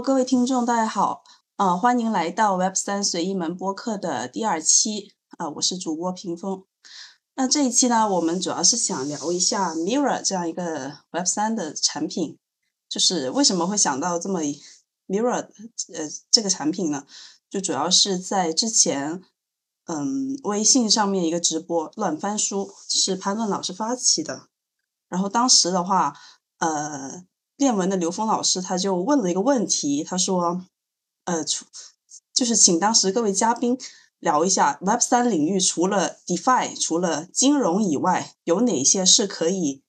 各位听众，大家好，呃，欢迎来到 Web 三随意门播客的第二期，啊，我是主播屏风。那这一期呢，我们主要是想聊一下 Mirror 这样一个 Web 三的产品，就是为什么会想到这么 Mirror 呃这个产品呢？就主要是在之前，嗯，微信上面一个直播乱翻书是潘乱老师发起的，然后当时的话，呃。练文的刘峰老师他就问了一个问题，他说：“呃，除就是请当时各位嘉宾聊一下 Web 三领域除了 DeFi 除了金融以外，有哪些是可以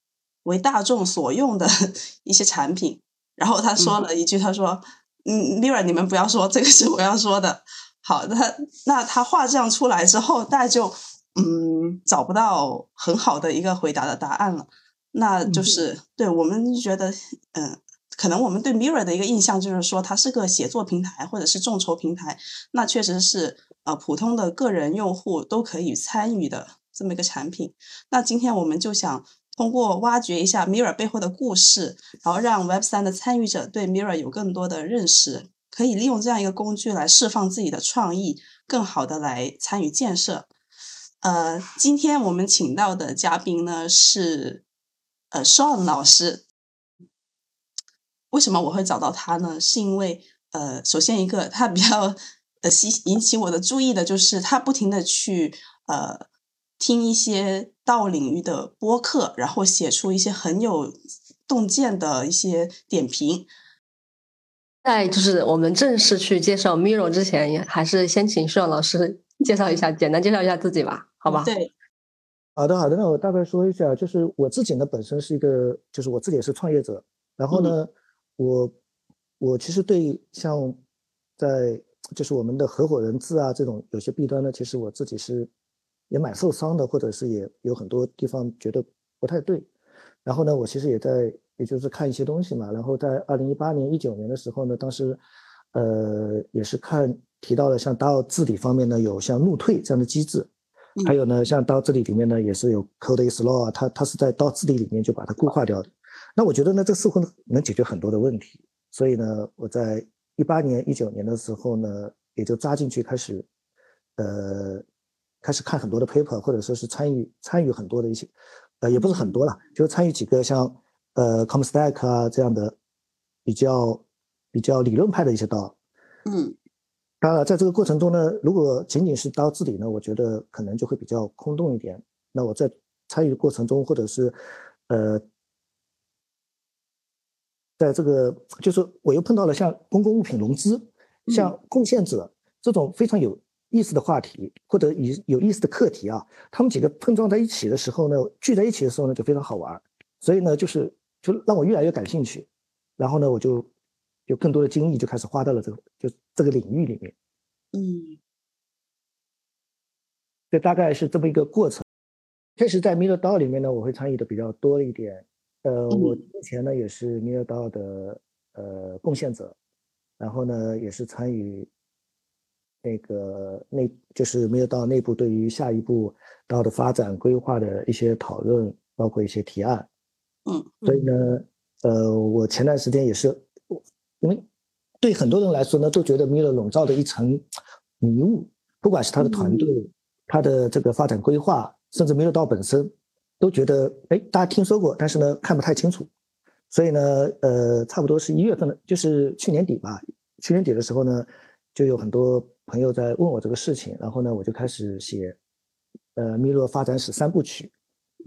为大众所用的 一些产品？”然后他说了一句：“他说，嗯，Mirror 你们不要说这个是我要说的。”好那，那他话这样出来之后，大家就嗯找不到很好的一个回答的答案了。那就是对我们觉得，嗯，可能我们对 Mirror 的一个印象就是说它是个写作平台或者是众筹平台，那确实是呃普通的个人用户都可以参与的这么一个产品。那今天我们就想通过挖掘一下 Mirror 背后的故事，然后让 Web 三的参与者对 Mirror 有更多的认识，可以利用这样一个工具来释放自己的创意，更好的来参与建设。呃，今天我们请到的嘉宾呢是。呃，Sean 老师，为什么我会找到他呢？是因为呃，首先一个他比较呃吸引起我的注意的就是他不停的去呃听一些道领域的播客，然后写出一些很有洞见的一些点评。在就是我们正式去介绍 Miro 之前，还是先请 Sean 老师介绍一下，简单介绍一下自己吧，好吧？对。好的，好的，那我大概说一下，就是我自己呢，本身是一个，就是我自己也是创业者，然后呢，我我其实对像在就是我们的合伙人制啊这种有些弊端呢，其实我自己是也蛮受伤的，或者是也有很多地方觉得不太对，然后呢，我其实也在也就是看一些东西嘛，然后在二零一八年、一九年的时候呢，当时呃也是看提到了像 DAO 治理方面呢，有像怒退这样的机制。还有呢，像刀治理里面呢，也是有 code is law 啊，它它是在刀治理里面就把它固化掉的。那我觉得呢，这似乎能解决很多的问题。所以呢，我在一八年、一九年的时候呢，也就扎进去开始，呃，开始看很多的 paper，或者说是参与参与很多的一些，呃，也不是很多了，就参与几个像呃 Comstack 啊这样的比较比较理论派的一些刀。嗯。当然，在这个过程中呢，如果仅仅是刀治理呢，我觉得可能就会比较空洞一点。那我在参与的过程中，或者是，呃，在这个就是我又碰到了像公共物品融资、像贡献者这种非常有意思的话题，或者有有意思的课题啊，他们几个碰撞在一起的时候呢，聚在一起的时候呢，就非常好玩。所以呢，就是就让我越来越感兴趣，然后呢，我就。有更多的精力就开始花到了这个就这个领域里面，嗯，这大概是这么一个过程。确实，在弥勒刀里面呢，我会参与的比较多一点。呃，我之前呢也是弥勒刀的呃贡献者，然后呢也是参与那个内就是弥勒刀内部对于下一步道的发展规划的一些讨论，包括一些提案。嗯，所以呢，呃，我前段时间也是。因为对很多人来说呢，都觉得米勒笼罩着一层迷雾，不管是他的团队、他的这个发展规划，甚至米勒道本身，都觉得哎，大家听说过，但是呢，看不太清楚。所以呢，呃，差不多是一月份的，就是去年底吧。去年底的时候呢，就有很多朋友在问我这个事情，然后呢，我就开始写，呃，米勒发展史三部曲。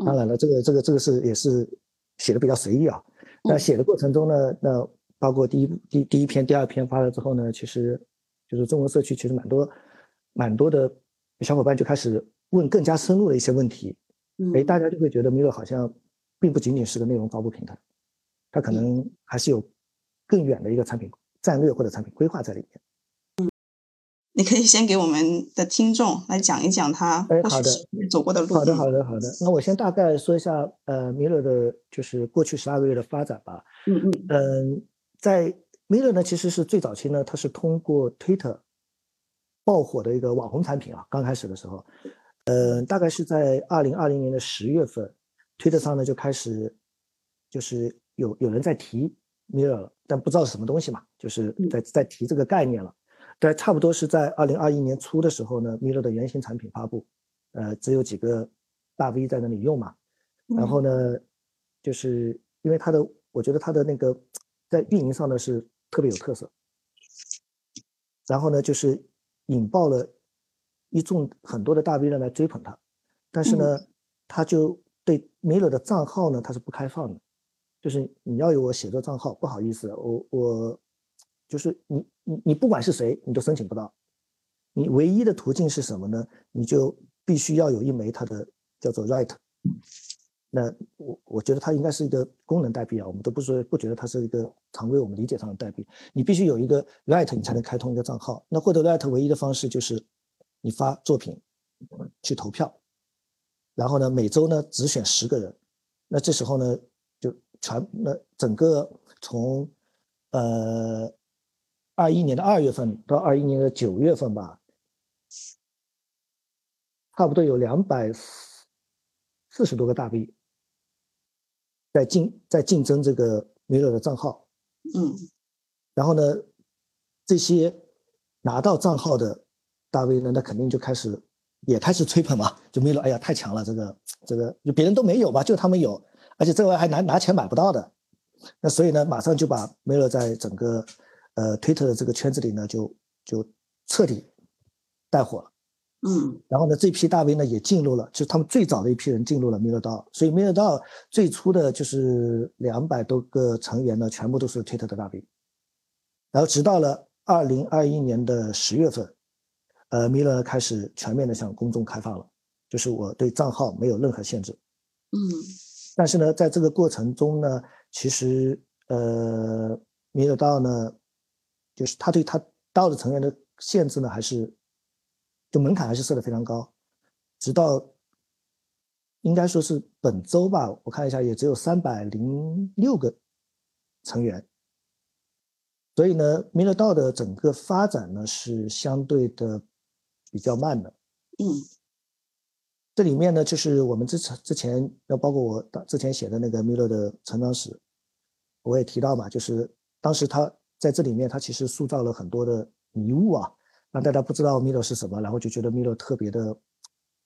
当然了，这个这个这个是也是写的比较随意啊。那写的过程中呢，那。包括第一第第一篇、第二篇发了之后呢，其实就是中文社区其实蛮多蛮多的小伙伴就开始问更加深入的一些问题，哎，大家就会觉得 i r 好像并不仅仅是个内容发布平台，它可能还是有更远的一个产品战略或者产品规划在里面。嗯，你可以先给我们的听众来讲一讲他哎好的走过的路。好的好的好的，那我先大概说一下呃米勒的就是过去十二个月的发展吧。嗯嗯嗯。在 Miller 呢，其实是最早期呢，它是通过 Twitter 爆火的一个网红产品啊。刚开始的时候，呃，大概是在二零二零年的十月份，Twitter 上呢就开始就是有有人在提 Mirror 了，但不知道是什么东西嘛，就是在在提这个概念了。对，差不多是在二零二一年初的时候呢，Mirror 的原型产品发布，呃，只有几个大 V 在那里用嘛。然后呢，就是因为它的，我觉得它的那个在运营上呢是特别有特色。然后呢，就是引爆了一众很多的大 V 呢来追捧他，但是呢，他就对 Miller 的账号呢他是不开放的。就是你要有我写作账号，不好意思，我我就是你你你不管是谁，你都申请不到。你唯一的途径是什么呢？你就必须要有一枚他的叫做 right。那我我觉得它应该是一个功能代币啊，我们都不说不觉得它是一个常规我们理解上的代币。你必须有一个 right，你才能开通一个账号。那获得 right 唯一的方式就是你发作品去投票，然后呢每周呢只选十个人。那这时候呢？就全那整个从呃二一年的二月份到二一年的九月份吧，差不多有两百四十多个大 V 在竞在竞争这个 Mirror 的账号，嗯，然后呢，这些拿到账号的大 V 呢，那肯定就开始也开始吹捧嘛，就 Mirror，哎呀太强了，这个这个就别人都没有吧，就他们有。而且这玩意还拿拿钱买不到的，那所以呢，马上就把 Miller 在整个呃 Twitter 的这个圈子里呢，就就彻底带火了。嗯，然后呢，这批大 V 呢也进入了，就是他们最早的一批人进入了道，所以道最初的就是两百多个成员呢，全部都是 Twitter 的大 V。然后直到了二零二一年的十月份，呃，Miller 开始全面的向公众开放了，就是我对账号没有任何限制。嗯。但是呢，在这个过程中呢，其实呃，米尔道呢，就是他对他道的成员的限制呢，还是就门槛还是设的非常高，直到应该说是本周吧，我看一下，也只有三百零六个成员，所以呢，米尔道的整个发展呢是相对的比较慢的，嗯。这里面呢，就是我们之前之前，要包括我之前写的那个米勒的成长史，我也提到嘛，就是当时他在这里面，他其实塑造了很多的迷雾啊，让大家不知道 Miro 是什么，然后就觉得 Miro 特别的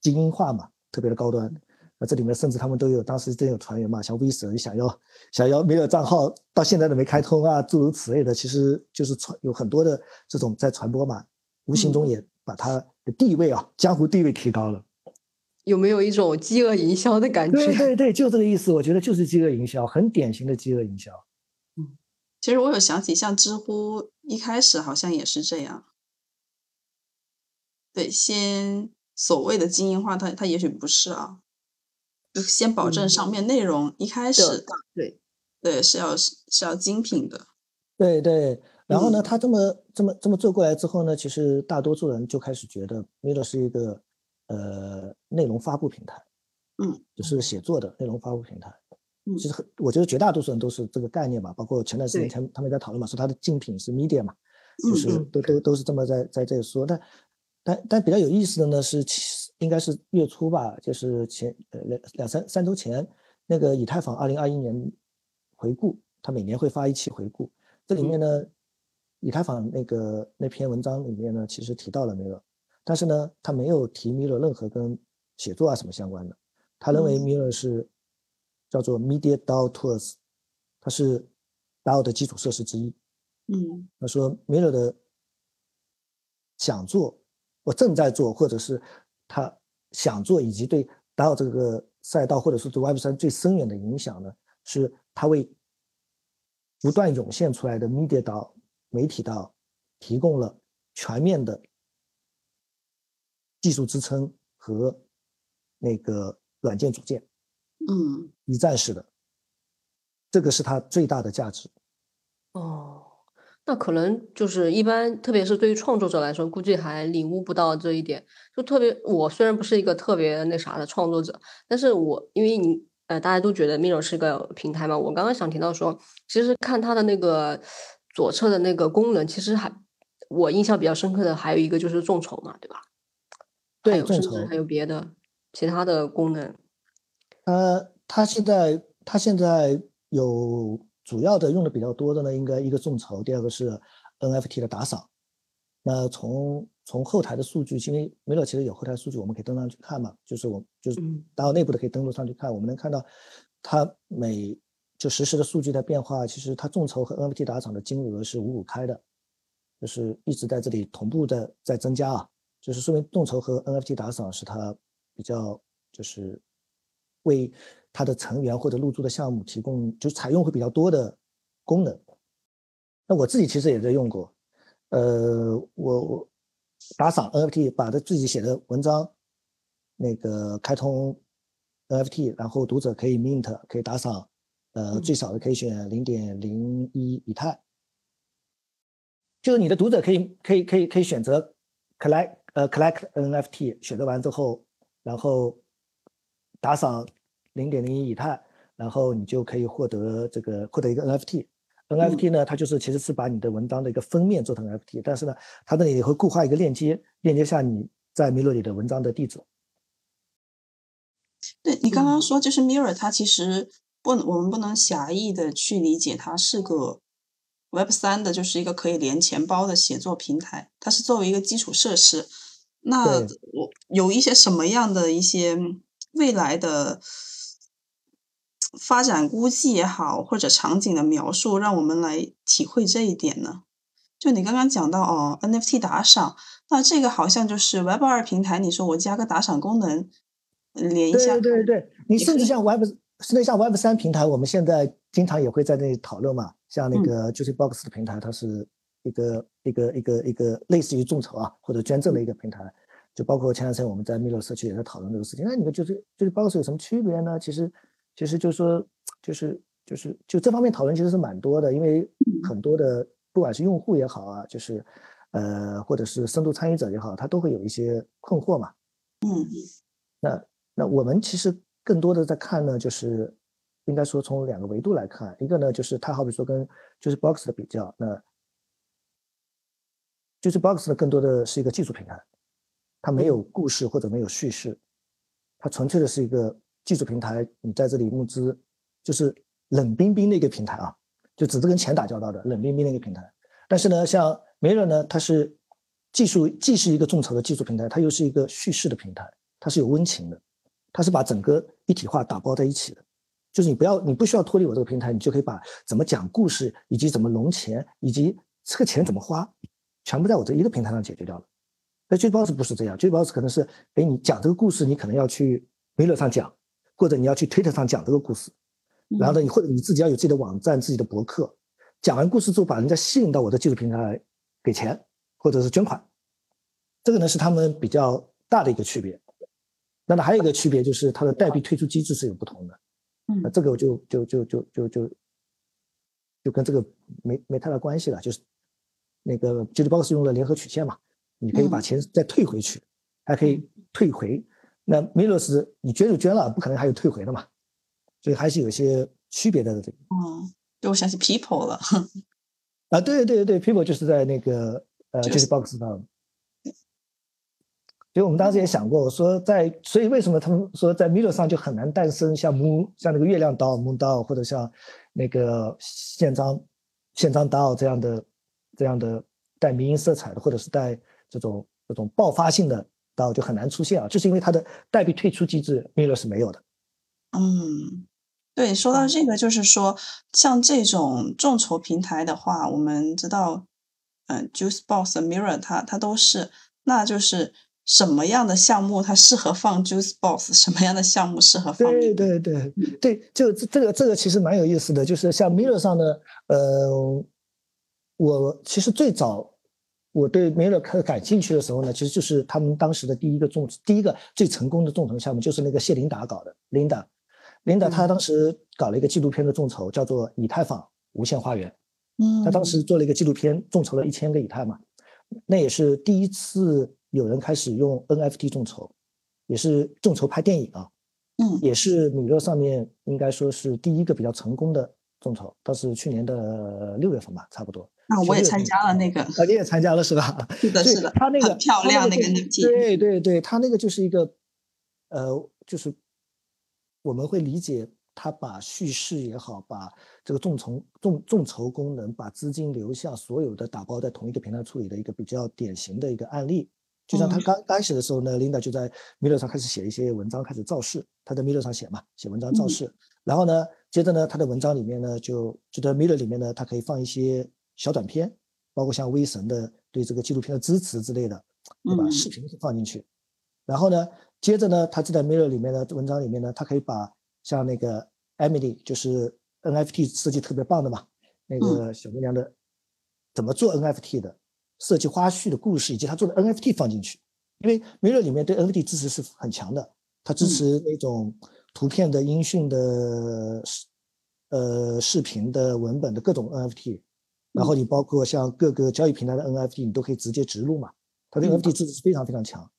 精英化嘛，特别的高端。那这里面甚至他们都有，当时真有传言嘛，像 V 神想要想要米勒账号，到现在都没开通啊，诸如此类的，其实就是传有很多的这种在传播嘛，无形中也把他的地位啊，江湖地位提高了。有没有一种饥饿营销的感觉？对对对，就这个意思。我觉得就是饥饿营销，很典型的饥饿营销。嗯，其实我有想起，像知乎一开始好像也是这样。对，先所谓的精英化，它它也许不是啊，就先保证上面内容一开始对对是要是要精品的。对对，然后呢，他这么这么这么做过来之后呢，其实大多数人就开始觉得 Milo 是一个。呃，内容发布平台，嗯，就是写作的内容发布平台。嗯，其实很，我觉得绝大多数人都是这个概念吧。包括前段时间他们他们在讨论嘛，说它的竞品是 media 嘛，就是都都都是这么在在这里说。但但但比较有意思的呢是，应该是月初吧，就是前呃两两三三周前那个以太坊二零二一年回顾，他每年会发一期回顾，这里面呢，以太坊那个那篇文章里面呢，其实提到了那个。但是呢，他没有提米勒任何跟写作啊什么相关的。他认为米勒是叫做 Media DAO Tools，它是 DAO 的基础设施之一。嗯，他说米勒的想做，我正在做，或者是他想做，以及对 DAO 这个赛道或者是对 Web 三最深远的影响呢，是他为不断涌现出来的 Media DAO 媒体 DAO 提供了全面的。技术支撑和那个软件组件，嗯，一站式的，这个是它最大的价值。哦，那可能就是一般，特别是对于创作者来说，估计还领悟不到这一点。就特别，我虽然不是一个特别那啥的创作者，但是我因为你呃，大家都觉得 Miro 是个平台嘛，我刚刚想提到说，其实看它的那个左侧的那个功能，其实还我印象比较深刻的还有一个就是众筹嘛，对吧？对，众筹还有别的其他的功能。呃，它现在它现在有主要的用的比较多的呢，应该一个众筹，第二个是 NFT 的打赏。那从从后台的数据，因为 Miro 其实有后台数据，我们可以登上去看嘛，就是我就是达到内部的可以登录上去看，我们能看到它每就实时的数据的变化，其实它众筹和 NFT 打赏的金额是五五开的，就是一直在这里同步的在增加啊，就是说明众筹和 NFT 打赏是它比较就是为它的成员或者入驻的项目提供就采用会比较多的功能。那我自己其实也在用过，呃，我我打赏 NFT，把他自己写的文章那个开通 NFT，然后读者可以 mint 可以打赏。呃，最少的可以选零点零一以太，就是你的读者可以可以可以可以选择 collect 呃 collect NFT，选择完之后，然后打赏零点零一以太，然后你就可以获得这个获得一个 NFT。NFT 呢，它就是其实是把你的文章的一个封面做成 NFT，但是呢，它那里会固化一个链接，链接下你在 Mirror 里的文章的地址。对你刚刚说，就是 Mirror 它其实。不，我们不能狭义的去理解它是个 Web 三的，就是一个可以连钱包的写作平台。它是作为一个基础设施。那我有一些什么样的一些未来的发展估计也好，或者场景的描述，让我们来体会这一点呢？就你刚刚讲到哦，NFT 打赏，那这个好像就是 Web 二平台，你说我加个打赏功能，连一下，对对对，你甚至像 Web。甚至像 Web 三平台，我们现在经常也会在那里讨论嘛。像那个 Juicy Box 的平台，它是一个一个一个一个类似于众筹啊或者捐赠的一个平台。就包括前两天我们在 Miro 社区也在讨论这个事情。那你们就是 Juicy Box 有什么区别呢？其实其实就是说就是就是就这方面讨论其实是蛮多的，因为很多的不管是用户也好啊，就是呃或者是深度参与者也好，他都会有一些困惑嘛。嗯，那那我们其实。更多的在看呢，就是应该说从两个维度来看，一个呢就是它好比说跟就是 Box 的比较，那就是 Box 呢更多的是一个技术平台，它没有故事或者没有叙事，它纯粹的是一个技术平台，你在这里募资就是冷冰冰的一个平台啊，就只是跟钱打交道的冷冰冰的一个平台。但是呢，像米乐呢，它是技术既是一个众筹的技术平台，它又是一个叙事的平台，它是有温情的。它是把整个一体化打包在一起的，就是你不要，你不需要脱离我这个平台，你就可以把怎么讲故事，以及怎么融钱，以及这个钱怎么花，全部在我这一个平台上解决掉了。那 j b o s 不是这样 j b o s 可能是，哎，你讲这个故事，你可能要去 m i l l 上讲，或者你要去 Twitter 上讲这个故事，然后呢，你或者你自己要有自己的网站、自己的博客，讲完故事之后，把人家吸引到我的技术平台来给钱，或者是捐款，这个呢是他们比较大的一个区别。那么还有一个区别就是它的代币退出机制是有不同的，嗯，那这个我就就就就就就就跟这个没没太大关系了，就是那个 j u b o x 用了联合曲线嘛，你可以把钱再退回去，还可以退回。那 Milos 你捐就捐了，不可能还有退回的嘛，所以还是有些区别的这个。嗯，就我想起 People 了。啊，对对对对，People 就是在那个呃 j u b o x 上。所以我们当时也想过，我说在，所以为什么他们说在 Miro 上就很难诞生像 Moon 像那个月亮刀 Moon 刀，或者像那个宪章宪章刀这样的这样的带民营色彩的，或者是带这种这种爆发性的刀就很难出现啊，就是因为它的代币退出机制 Mirror 是没有的。嗯，对，说到这个，就是说像这种众筹平台的话，我们知道，嗯，Juicebox、Mirror 它它都是，那就是。什么样的项目它适合放 Juice Box？什么样的项目适合放？对对对对，就这个这个其实蛮有意思的，就是像 Mirror 上的，呃，我其实最早我对 Mirror 感感兴趣的时候呢，其实就是他们当时的第一个众第一个最成功的众筹项目，就是那个谢琳达搞的。Linda，Linda 她当时搞了一个纪录片的众筹，叫做《以太坊无限花园》。嗯，他当时做了一个纪录片，众筹了一千个以太嘛，那也是第一次。有人开始用 NFT 众筹，也是众筹拍电影啊，嗯，也是米勒上面应该说是第一个比较成功的众筹，倒是去年的六月份吧，差不多。那我也参加了那个，啊，你也参加了是吧？是的，是的，他那个很漂亮那个 NFT，对对对，他那个就是一个，呃，就是我们会理解他把叙事也好，把这个众筹众众筹功能，把资金流向所有的打包在同一个平台处理的一个比较典型的一个案例。就像他刚开始的时候呢，Linda 就在 Miro 上开始写一些文章，开始造势。他在 Miro 上写嘛，写文章造势。然后呢，接着呢，他的文章里面呢，就就在 Miro 里面呢，他可以放一些小短片，包括像威神的对这个纪录片的支持之类的，对吧？视频放进去。然后呢，接着呢，他就在 Mirror 里面的文章里面呢，他可以把像那个 Emily，就是 NFT 设计特别棒的嘛，那个小姑娘的怎么做 NFT 的。设计花絮的故事，以及他做的 NFT 放进去，因为 Mirror 里面对 NFT 支持是很强的，它支持那种图片的、音讯的、呃视频的、文本的各种 NFT，然后你包括像各个交易平台的 NFT，你都可以直接植入嘛，它的 NFT 支持是非常非常强。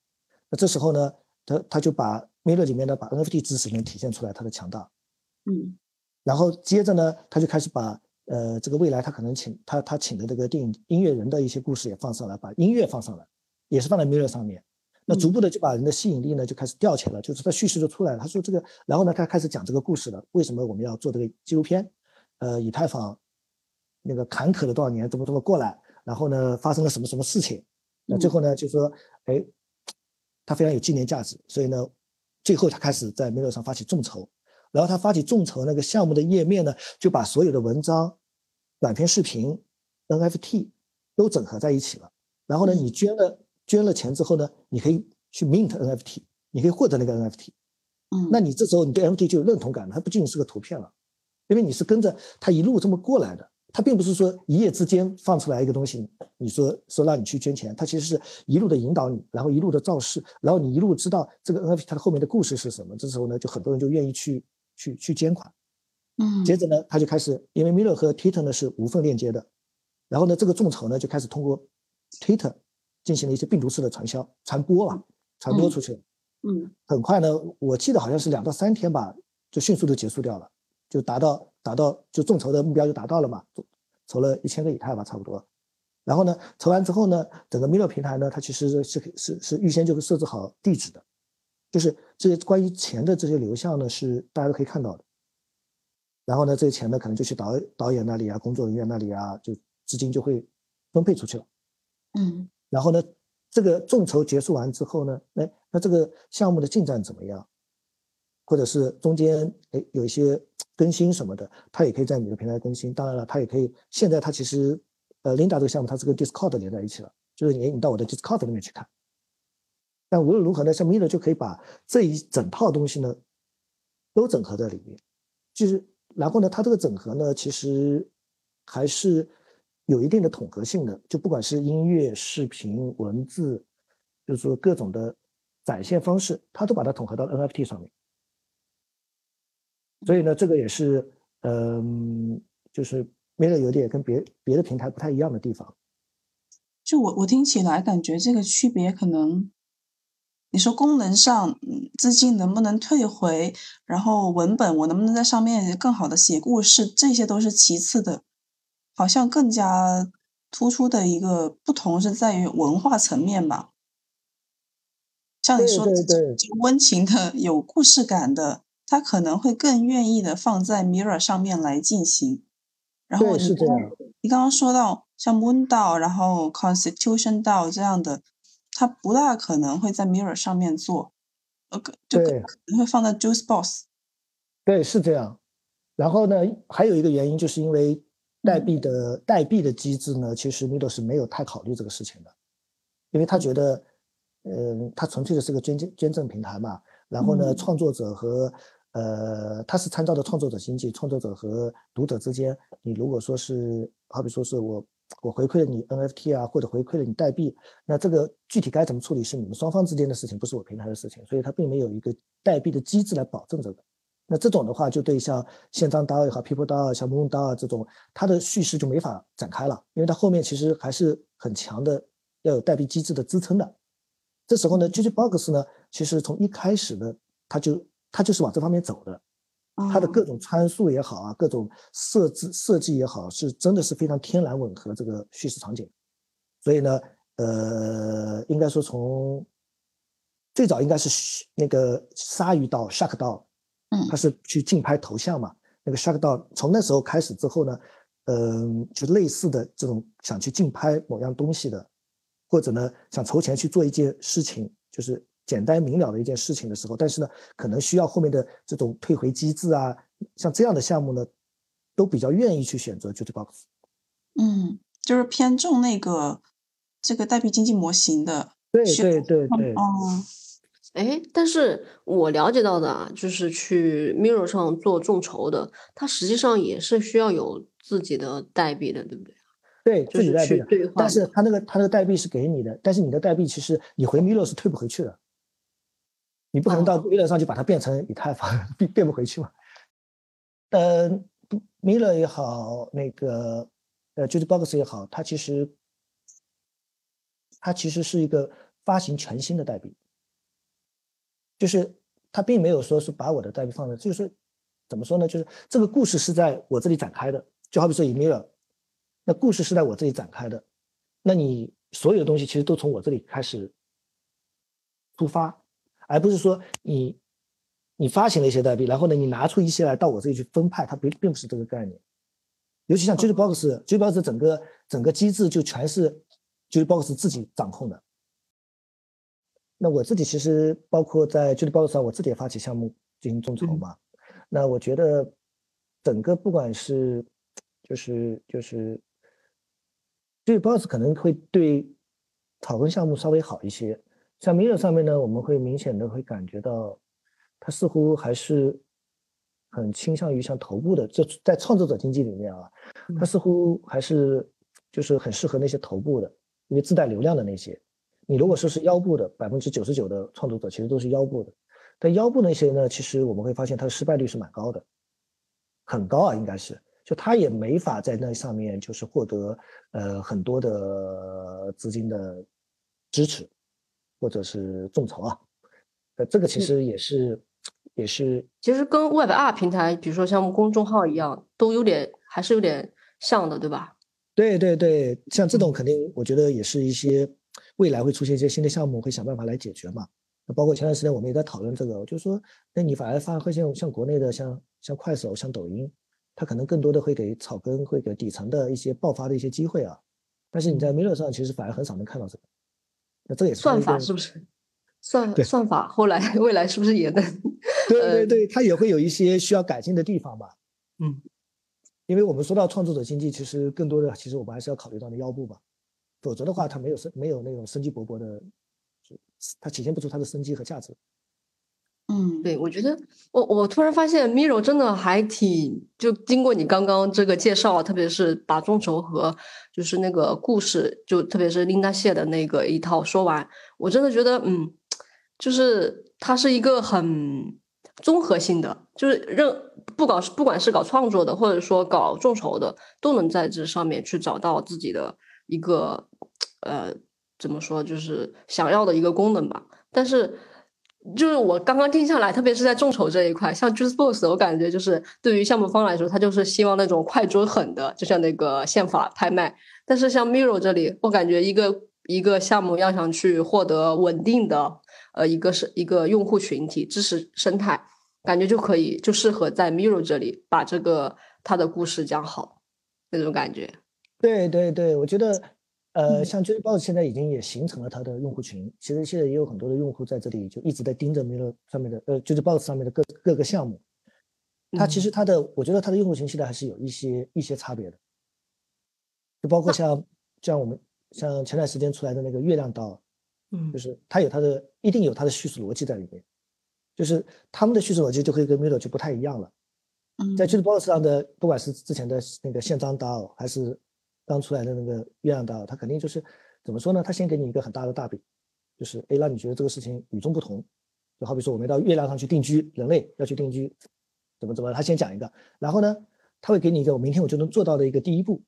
那这时候呢，他他就把 Mirror 里面呢把 NFT 支持能体现出来它的强大，嗯，然后接着呢，他就开始把。呃，这个未来他可能请他他请的这个电影音乐人的一些故事也放上来，把音乐放上来，也是放在 Mirror 上面。那逐步的就把人的吸引力呢就开始吊起来了，就是他叙事就出来了。他说这个，然后呢他开始讲这个故事了。为什么我们要做这个纪录片？呃，以太坊那个坎坷了多少年，怎么怎么过来？然后呢发生了什么什么事情？那最后呢就说，哎，他非常有纪念价值，所以呢最后他开始在 Mirror 上发起众筹。然后他发起众筹那个项目的页面呢，就把所有的文章、短片、视频、NFT 都整合在一起了。然后呢，你捐了捐了钱之后呢，你可以去 mint NFT，你可以获得那个 NFT。嗯，那你这时候你对 NFT 就有认同感了，它不仅仅是个图片了，因为你是跟着他一路这么过来的。他并不是说一夜之间放出来一个东西，你说说让你去捐钱，他其实是一路的引导你，然后一路的造势，然后你一路知道这个 NFT 它的后面的故事是什么。这时候呢，就很多人就愿意去。去去捐款，嗯，接着呢，他就开始，因为 Miller 和 Twitter 呢是无缝链接的，然后呢，这个众筹呢就开始通过 Twitter 进行了一些病毒式的传销传播了，传播出去了，嗯，很快呢，我记得好像是两到三天吧，就迅速的结束掉了，就达到达到就众筹的目标就达到了嘛，筹了一千个以太吧，差不多，然后呢，筹完之后呢，整个 Miller 平台呢，它其实是是是预先就会设置好地址的。就是这些关于钱的这些流向呢，是大家都可以看到的。然后呢，这些钱呢，可能就去导导演那里啊，工作人员那里啊，就资金就会分配出去了。嗯。然后呢，这个众筹结束完之后呢，哎，那这个项目的进展怎么样？或者是中间哎有一些更新什么的，它也可以在你的平台更新。当然了，它也可以现在它其实呃，Linda 这个项目它是跟 Discord 连在一起了，就是你你到我的 Discord 里面去看。但无论如何呢，像 Miller 就可以把这一整套东西呢，都整合在里面。就是，然后呢，它这个整合呢，其实还是有一定的统合性的。就不管是音乐、视频、文字，就是说各种的展现方式，它都把它统合到 NFT 上面。所以呢，这个也是，嗯，就是 Miller 有点跟别别的平台不太一样的地方。就我我听起来感觉这个区别可能。你说功能上，资金能不能退回？然后文本我能不能在上面更好的写故事？这些都是其次的，好像更加突出的一个不同是在于文化层面吧。像你说的温情的、有故事感的，他可能会更愿意的放在 Mirror 上面来进行。然后你你刚刚说到像 Moon DAO，然后 Constitution DAO 这样的。他不大可能会在 Mirror 上面做，呃，就可能会放在 Juice Box。对，是这样。然后呢，还有一个原因，就是因为代币的代币的机制呢，其实 Mirror 是没有太考虑这个事情的，因为他觉得，嗯，它纯粹的是个捐赠捐赠平台嘛。然后呢，创作者和呃，它是参照的创作者经济，创作者和读者之间，你如果说是，好比说是我。我回馈了你 NFT 啊，或者回馈了你代币，那这个具体该怎么处理是你们双方之间的事情，不是我平台的事情，所以它并没有一个代币的机制来保证这个。那这种的话，就对像宪章 DAO 也好，People DAO、像 Moon DAO 这种，它的叙事就没法展开了，因为它后面其实还是很强的，要有代币机制的支撑的。这时候呢，GGBox 呢，其实从一开始呢，它就它就是往这方面走的。它的各种参数也好啊，各种设置设计也好，是真的是非常天然吻合这个叙事场景。所以呢，呃，应该说从最早应该是那个鲨鱼岛 Shark 岛嗯它是去竞拍头像嘛。那个 Sharkdog 从那时候开始之后呢，嗯、就类似的这种想去竞拍某样东西的，或者呢想筹钱去做一件事情，就是简单明了的一件事情的时候，但是呢可能需要后面的这种退回机制啊，像这样的项目呢，都比较愿意去选择 Jutebox。嗯，就是偏重那个这个代币经济模型的。对对对对，哦，哎，但是我了解到的啊，就是去 Mirror 上做众筹的，它实际上也是需要有自己的代币的，对不对？对就是自己代币的去兑换但是的它那个它那个代币是给你的，但是你的代币其实你回 Miro 是退不回去的，你不可能到哦 Milo 上去把它变成以太坊，变变不回去嘛。呃，Milo 也好，那个呃 Jutebox 也好，它其实它其实是一个发行全新的代币，就是它并没有说是把我的代币放在，就是怎么说呢？就是这个故事是在我这里展开的，就好比说以 Milo，那故事是在我这里展开的，那你所有的东西其实都从我这里开始出发，而不是说你你发行了一些代币，然后呢你拿出一些来到我这里去分派，它并并不是这个概念。尤其像 JujuBox，JujuBox 整个整个机制就全是 JujuBox 自己掌控的。那我自己其实包括在 JujuBox 上，我自己也发起项目进行众筹嗯嘛。那我觉得整个不管是就是就是对 boss 可能会对讨论项目稍微好一些，像 Mirror 上面呢，我们会明显的会感觉到，它似乎还是很倾向于像头部的，这在创作者经济里面啊，它似乎还是就是很适合那些头部的，因为自带流量的那些。你如果说是腰部的，百分之九十九的创作者其实都是腰部的，但腰部那些呢，其实我们会发现它的失败率是蛮高的，很高啊，应该是。就他也没法在那上面就是获得呃很多的资金的支持，或者是众筹啊，呃，这个其实也是也是其实跟 Web 二平台，比如说像公众号一样，都有点还是有点像的，对吧？对对对，像这种肯定我觉得也是一些未来会出现一些新的项目，会想办法来解决嘛。那包括前段时间我们也在讨论这个，就是说，那你反而发会像像国内的像像快手、像抖音。它可能更多的会给草根、会给底层的一些爆发的一些机会啊，但是你在 Miller 上其实反而很少能看到这个。那这也是算法是不是？算算法后来未来是不是也能？对对对，它也会有一些需要改进的地方吧。嗯，因为我们说到创作者经济，其实更多的其实我们还是要考虑到那腰部吧，否则的话它没有生没有那种生机勃勃的，它体现不出它的生机和价值。嗯，对，我觉得我我突然发现 Miro 真的还挺，就经过你刚刚这个介绍，特别是把众筹和就是那个故事，就特别是琳达谢的那个一套说完，我真的觉得，嗯，就是它是一个很综合性的，就是任不搞不管是搞创作的，或者说搞众筹的，都能在这上面去找到自己的一个呃怎么说，就是想要的一个功能吧，但是。就是我刚刚听下来，特别是在众筹这一块，像 JuiceBox，我感觉就是对于项目方来说，他就是希望那种快准狠的，就像那个宪法拍卖。但是像 Miro 这里，我感觉一个一个项目要想去获得稳定的呃一个是一个用户群体知识生态，感觉就可以就适合在 Miro 这里把这个他的故事讲好那种感觉。对对对，我觉得。呃，像 JuiceBox 现在已经也形成了它的用户群，其实现在也有很多的用户在这里就一直在盯着 Miro 上面的呃 JuiceBox 上面的各各个项目。它其实它的，我觉得它的用户群现在还是有一些一些差别的，就包括像像我们像前段时间出来的那个月亮刀，嗯，就是它有它的一定有它的叙事逻辑在里面，就是他们的叙事逻辑就会跟 Miro 就不太一样了。在 JuiceBox 上的，不管是之前的那个宪章刀还是刚出来的那个月亮岛，他肯定就是怎么说呢？他先给你一个很大的大饼，就是哎，让你觉得这个事情与众不同。就好比说我们到月亮上去定居，人类要去定居，怎么怎么，他先讲一个，然后呢，他会给你一个我明天我就能做到的一个第一步。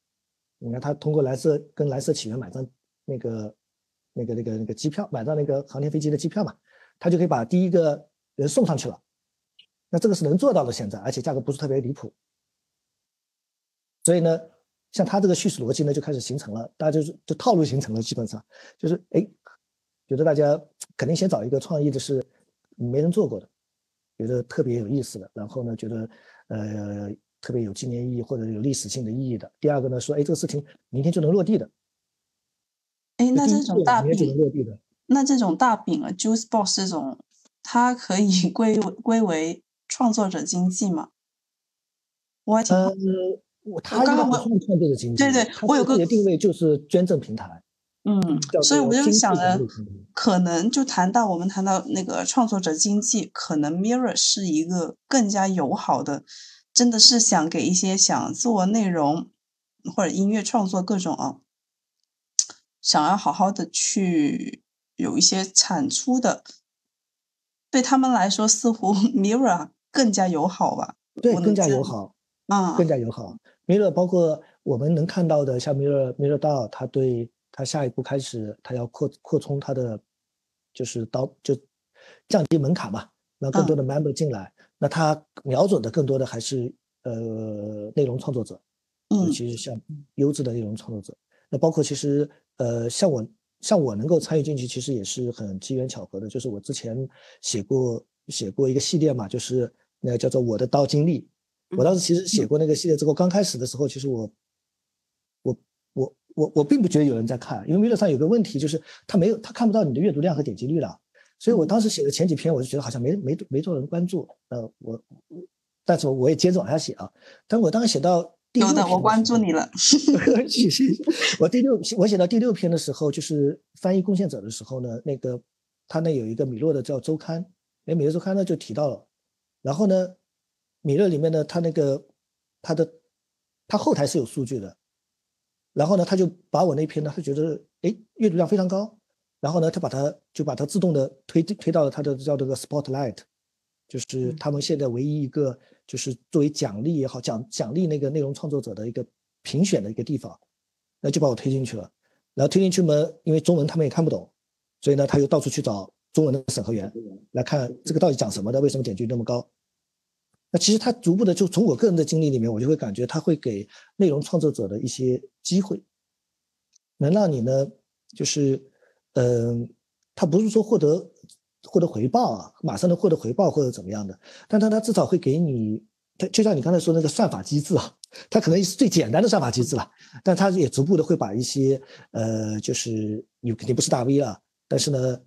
你看他通过蓝色跟蓝色起源买张那个那个那个那个机票，买到那个航天飞机的机票嘛，他就可以把第一个人送上去了。那这个是能做到的，现在而且价格不是特别离谱。所以呢。像他这个叙事逻辑呢，就开始形成了，大家就是就套路形成了，基本上就是哎，觉得大家肯定先找一个创意的是没人做过的，觉得特别有意思的，然后呢，觉得呃特别有纪念意义或者有历史性的意义的。第二个呢，说哎这个事情明天就能落地的。哎，那这种大饼，落地的。那这种大饼啊，Juice Box 这种，它可以归归为创作者经济吗？我还挺我他刚刚我应该不算创作者经济，对对我有个定位就是捐赠平台，嗯，所以我就想着可能就谈到我们谈到那个创作者经济，可能 Mirror 是一个更加友好的，真的是想给一些想做内容或者音乐创作各种啊，想要好好的去有一些产出的，对他们来说似乎 Mirror 更加友好吧？对，更加友好。啊，更加友好。Mirror 包括我们能看到的，像 Mirror Mirror DAO，它对他下一步开始，他要扩扩充他的就是刀就降低门槛嘛，让更多的 member 进来。那他瞄准的更多的还是呃内容创作者，尤嗯其是像优质的内容创作者。那包括其实呃像我像我能够参与进去，其实也是很机缘巧合的。就是我之前写过写过一个系列嘛，就是那个叫做我的刀经历。我当时其实写过那个系列之后，刚开始的时候，其实我我我我我并不觉得有人在看，因为 Mirror 上有个问题，就是他没有他看不到你的阅读量和点击率了。所以我当时写的前几篇，我就觉得好像没没没多少人关注。呃，我我但是我也接着往下写啊。但我当时写到第六有的，篇我关注你了。谢谢。我第六我写到第六篇的时候，就是翻译贡献者的时候呢，那个他那有一个米勒的叫周刊，那米勒周刊呢就提到了，然后呢，米勒里面呢，他那个他的他后台是有数据的，然后呢，他就把我那篇呢，他觉得哎阅读量非常高，然后呢，他把它就把它自动的推推到了他的叫这个 Spotlight，就是他们现在唯一一个就是作为奖励也好，奖奖励那个内容创作者的一个评选的一个地方，那就把我推进去了。然后推进去嘛，因为中文他们也看不懂，所以呢，他又到处去找中文的审核员来看这个到底讲什么的，为什么点击率那么高。那其实他逐步的，就从我个人的经历里面，我就会感觉他会给内容创作者的一些机会，能让你呢，就是，嗯、他不是说获得获得回报啊，马上能获得回报或者怎么样的，但他他至少会给你，他就像你刚才说那个算法机制啊，它可能是最简单的算法机制了，但它也逐步的会把一些呃，就是你肯定不是大 V 了，但是呢，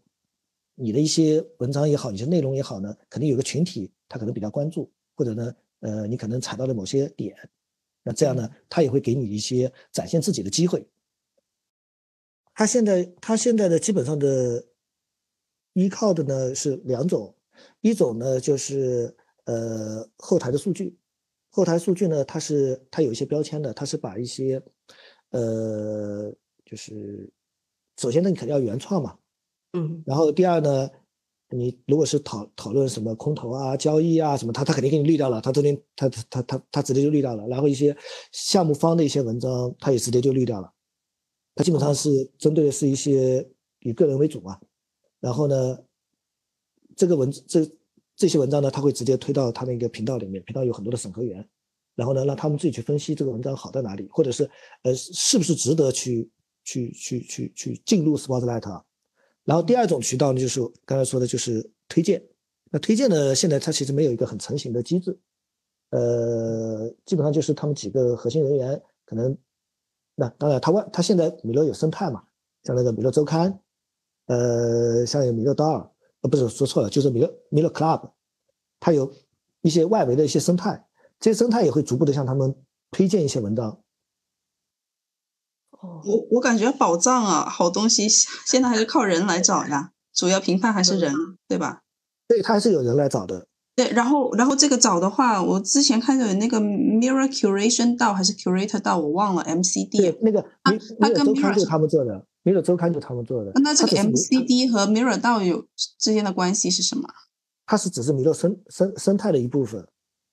你的一些文章也好，你的内容也好呢，肯定有个群体他可能比较关注，或者呢，呃，你可能踩到了某些点，那这样呢，他也会给你一些展现自己的机会。他现在他现在的基本上的依靠的呢是两种，一种呢就是呃后台的数据，后台数据呢它是它有一些标签的，它是把一些呃就是首先呢你肯定要原创嘛，嗯。然后第二呢，你如果是讨讨论什么空投啊、交易啊什么，他他肯定给你滤掉了，他这边他他他他他直接就滤掉了。然后一些项目方的一些文章，他也直接就滤掉了。他基本上是针对的是一些以个人为主嘛。然后呢，这个文这这些文章呢，他会直接推到他那个频道里面，频道有很多的审核员，然后呢，让他们自己去分析这个文章好在哪里，或者是呃是不是值得去去去去去进入 Spotlight 啊。然后第二种渠道呢，就是刚才说的，就是推荐。那推荐呢，现在它其实没有一个很成型的机制，呃，基本上就是他们几个核心人员可能，那当然，他外他现在米勒有生态嘛，像那个米勒周刊，呃，像有米勒道尔，呃，不是说错了，就是米勒米勒 Club，它有一些外围的一些生态，这些生态也会逐步的向他们推荐一些文章。哦，我我感觉宝藏啊，好东西现在还是靠人来找呀，主要评判还是人，对吧？对，他还是有人来找的。对，然后然后这个找的话，我之前看到有那个 Mirror Curation 道还是 Curator 道，我忘了 MCD 对，。那个它米它跟 Mirror 就是他们做的，，Mirror 周刊就是他们做的。那这个它只是米 MCD 和 Mirror 道有之间的关系是什么？它是只是米勒生生生态的一部分，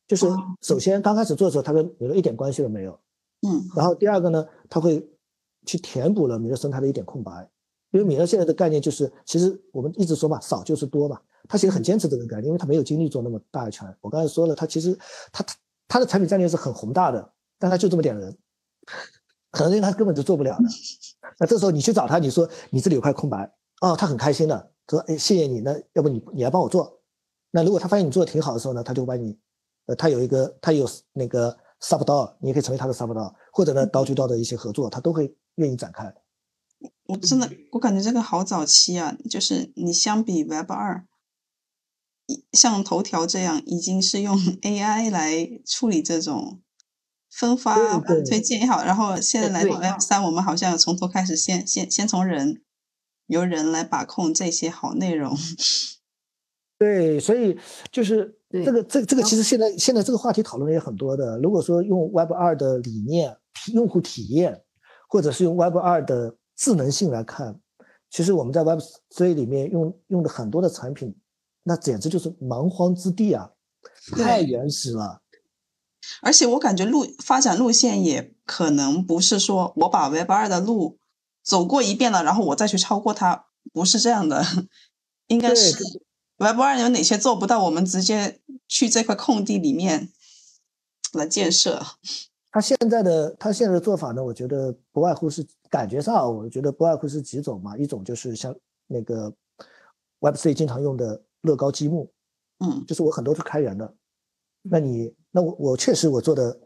就是哦首先刚开始做的时候，它跟米勒一点关系都没有。嗯然后第二个呢，它会去填补了米勒生态的一点空白，因为米勒现在的概念就是，其实我们一直说嘛，少就是多嘛，他其实很坚持这个概念，因为他没有精力做那么大一圈。我刚才说了，他其实他他的产品战略是很宏大的，但他就这么点人，很多人他根本就做不了的。那这时候你去找他，你说你这里有块空白，哦，他很开心的，说哎谢谢你，那要不你你来帮我做，那如果他发现你做的挺好的时候呢，他就把你，呃，他有一个他有那个 sub DAO，你也可以成为他的 sub DAO，或者呢刀具刀的一些合作，他都会愿意展开。我真的，我感觉这个好早期啊，就是你相比 Web 二，像头条这样已经是用 AI 来处理这种分发推荐也好，然后现在来到 Web 三，我们好像从头开始，先先先从人，由人来把控这些好内容。对，所以就是这个这这个其实现在现在这个话题讨论也很多的。如果说用 Web 二的理念、用户体验，或者是用 Web 二的智能性来看，其实我们在 Web 3里面用用的很多的产品，那简直就是蛮荒之地啊，太原始了。而且我感觉路发展路线也可能不是说我把 Web 二的路走过一遍了，然后我再去超过它，不是这样的，应该是。Web 二有哪些做不到？我们直接去这块空地里面来建设。他现在的他现在的做法呢？我觉得不外乎是感觉上，我觉得不外乎是几种嘛。一种就是像那个 Web 3经常用的乐高积木，嗯，就是我很多是开源的。那你那我我确实我做的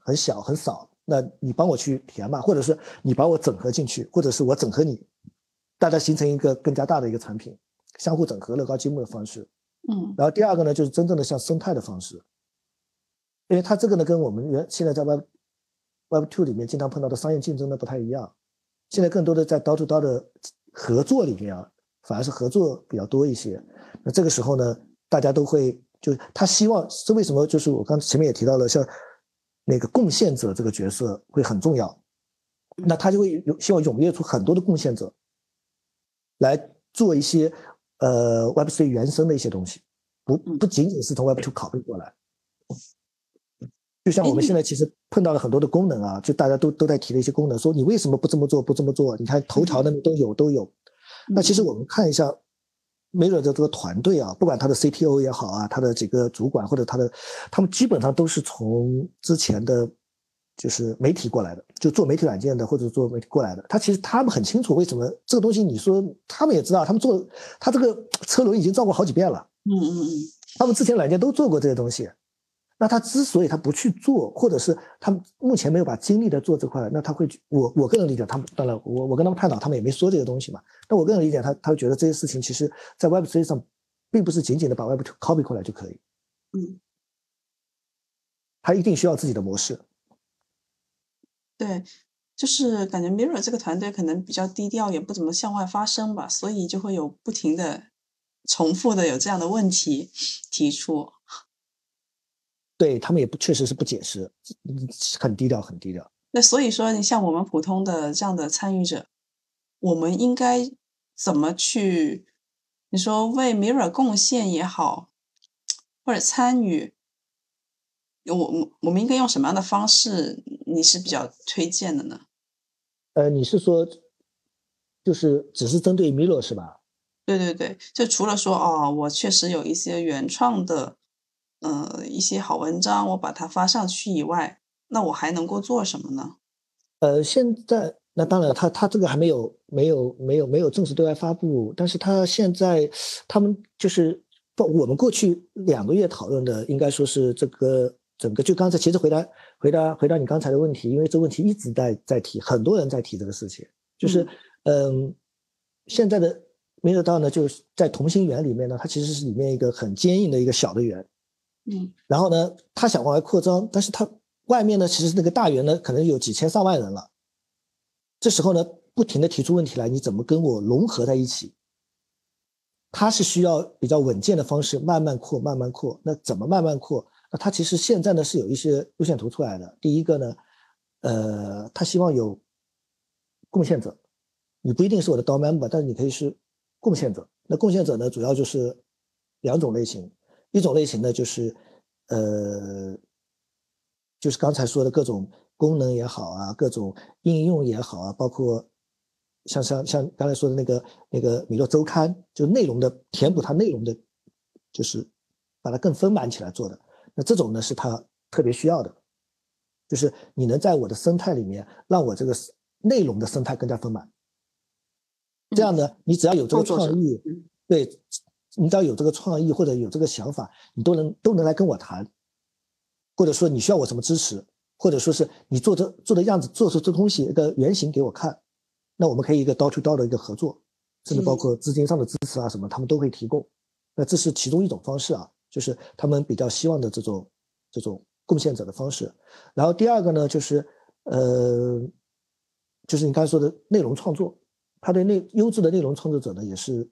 很小很少，那你帮我去填嘛，或者是你把我整合进去，或者是我整合你，大家形成一个更加大的一个产品。相互整合乐高积木的方式，嗯，然后第二个呢，就是真正的像生态的方式，因为它这个呢，跟我们原现在在 Web Web Two 里面经常碰到的商业竞争呢不太一样，现在更多的在刀对刀的合作里面啊，反而是合作比较多一些。那这个时候呢，大家都会就他希望是为什么？就是我刚前面也提到了，像那个贡献者这个角色会很重要，那他就会有希望踊跃出很多的贡献者来做一些。呃，Web 3原生的一些东西，不不仅仅是从 Web 2拷贝过来。就像我们现在其实碰到了很多的功能啊，就大家都都在提的一些功能，说你为什么不这么做，不这么做？你看头条那边都有都有。那其实我们看一下 Mirror 的这个团队啊，不管他的 CTO 也好啊，他的几个主管或者他的，他们基本上都是从之前的。就是媒体过来的，就做媒体软件的，或者做媒体过来的。他其实他们很清楚为什么这个东西。你说他们也知道，他们做他这个车轮已经造过好几遍了。嗯嗯嗯。他们之前软件都做过这些东西。那他之所以他不去做，或者是他目前没有把精力在做这块，那他会我我个人理解，他们当然我我跟他们探讨，他们也没说这个东西嘛。那我个人理解，他他会觉得这些事情其实在 Web 3上，并不是仅仅的把 Web 2 copy 过来就可以。嗯。他一定需要自己的模式。对，就是感觉 Mirror 这个团队可能比较低调，也不怎么向外发声吧，所以就会有不停的、重复的有这样的问题提出。对他们也不确实是不解释，很低调，很低调。那所以说，你像我们普通的这样的参与者，我们应该怎么去？你说为 Mirror 贡献也好，或者参与？我我我们应该用什么样的方式？你是比较推荐的呢？呃，你是说，就是只是针对 Mirror 是吧？对对对，就除了说哦，我确实有一些原创的，呃，一些好文章，我把它发上去以外，那我还能够做什么呢？呃，现在那当然，他他这个还没有没有没有没有正式对外发布，但是他现在他们就是不，我们过去两个月讨论的，应该说是这个。整个就刚才其实回答回答回答你刚才的问题，因为这问题一直在在提，很多人在提这个事情，就是嗯，现在的没得到呢，就是在同心圆里面呢，它其实是里面一个很坚硬的一个小的圆，嗯，然后呢，他想往外扩张，但是他外面呢，其实那个大圆呢，可能有几千上万人了，这时候呢，不停的提出问题来，你怎么跟我融合在一起？他是需要比较稳健的方式，慢慢扩，慢慢扩，那怎么慢慢扩？那他其实现在呢是有一些路线图出来的。第一个呢，呃，他希望有贡献者，你不一定是我的 DAO member，但是你可以是贡献者。那贡献者呢，主要就是两种类型，一种类型呢就是呃，就是刚才说的各种功能也好啊，各种应用也好啊，包括像像像刚才说的那个那个米洛周刊，就内容的填补它内容的，就是把它更丰满起来做的。那这种呢是它特别需要的，就是你能在我的生态里面让我这个内容的生态更加丰满。这样呢，你只要有这个创意，对，你只要有这个创意或者有这个想法，你都能都能来跟我谈，或者说你需要我什么支持，或者说是你做这做的样子，做出这东西一个原型给我看，那我们可以一个刀 to 刀的一个合作，甚至包括资金上的支持啊什么，他们都会提供。那这是其中一种方式啊，就是他们比较希望的这种这种贡献者的方式。然后第二个呢，就是呃，就是你刚才说的内容创作，他对内优质的内容创作者呢也是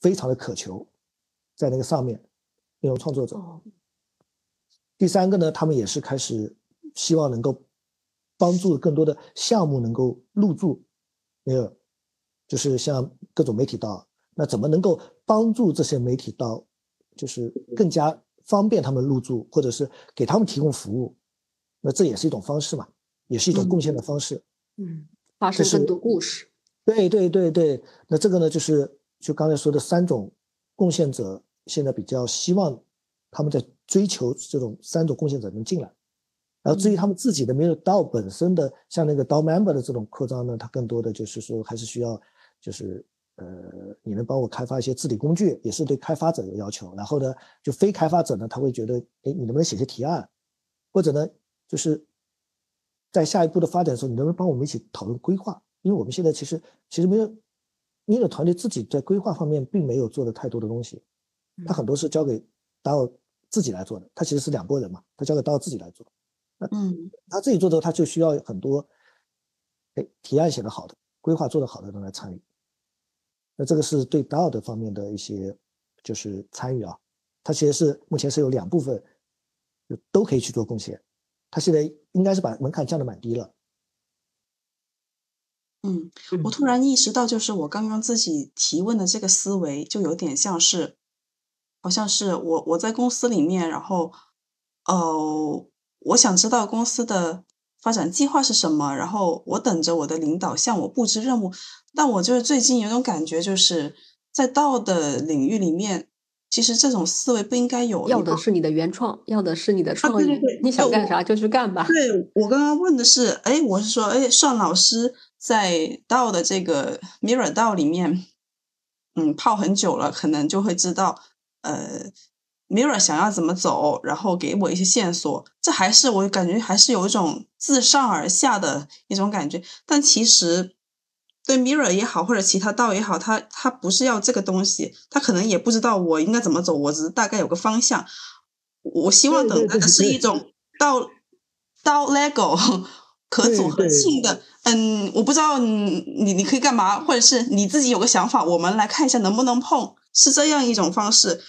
非常的渴求，在那个上面，内容创作者。第三个呢，他们也是开始希望能够帮助更多的项目能够入驻，没有，就是像各种媒体到。那怎么能够帮助这些媒体到，就是更加方便他们入驻，或者是给他们提供服务？那这也是一种方式嘛，也是一种贡献的方式。嗯，发生更多故事。对对对对，那这个呢，就是就刚才说的三种贡献者，现在比较希望他们在追求这种三种贡献者能进来。然后至于他们自己的没有到本身的像那个 DAO member 的这种扩张呢，它更多的就是说还是需要就是。呃，你能帮我开发一些治理工具，也是对开发者有要求。然后呢，就非开发者呢，他会觉得，哎，你能不能写些提案？或者呢，就是在下一步的发展的时候，你能不能帮我们一起讨论规划？因为我们现在其实其实没有，因为团队自己在规划方面并没有做的太多的东西，他很多是交给 DAO 自己来做的。他其实是两拨人嘛，他交给 DAO 自己来做。那嗯，他自己做的他就需要很多，哎，提案写的好的，规划做得好的人来参与。那这个是对 DAO 的方面的一些就是参与啊，他其实是目前是有两部分，就都可以去做贡献。他现在应该是把门槛降的蛮低了。嗯，我突然意识到，就是我刚刚自己提问的这个思维，就有点像是，好像是我我在公司里面，然后，哦，我想知道公司的。发展计划是什么？然后我等着我的领导向我布置任务。但我就是最近有种感觉，就是在道的领域里面，其实这种思维不应该有。要的是你的原创，要的是你的创意。你想干啥就去干吧。对我刚刚问的是，哎，我是说，哎，尚老师在道的这个 Mirror 道里面，嗯，泡很久了，可能就会知道，呃。Mirror 想要怎么走，然后给我一些线索，这还是我感觉还是有一种自上而下的一种感觉。但其实对 Mirror 也好，或者其他道也好，他他不是要这个东西，他可能也不知道我应该怎么走，我只是大概有个方向。我希望等待的是一种道道 Lego 可组合性的，嗯，我不知道你你你可以干嘛，或者是你自己有个想法，我们来看一下能不能碰，是这样一种方式。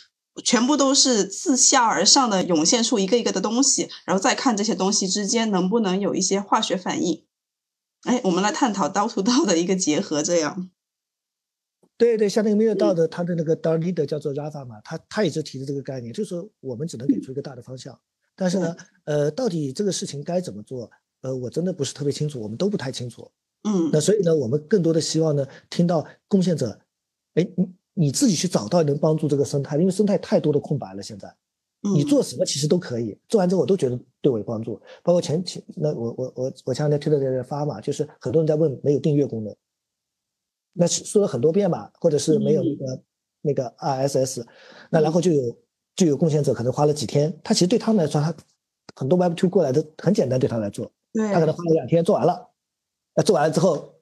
全部都是自下而上的涌现出一个一个的东西，然后再看这些东西之间能不能有一些化学反应。哎，我们来探讨刀 to 刀的一个结合，这样。对对，像那个没有道的，他的那个 a leader 叫做 Rafa 嘛，他他一直提的这个概念，就是说我们只能给出一个大的方向，但是呢，呃，到底这个事情该怎么做，呃，我真的不是特别清楚，我们都不太清楚。嗯。那所以呢，我们更多的希望呢，听到贡献者，哎，你。你自己去找到能帮助这个生态，因为生态太多的空白了。现在，你做什么其实都可以，做完之后我都觉得对我有帮助。包括前前那我我我我前两天推特在这发嘛，就是很多人在问没有订阅功能，那说了很多遍嘛，或者是没有那个那个 RSS，那然后就有就有贡献者可能花了几天，他其实对他们来说，他很多 Web Two 过来的很简单，对他来做，他可能花了两天做完了，那做完了之后，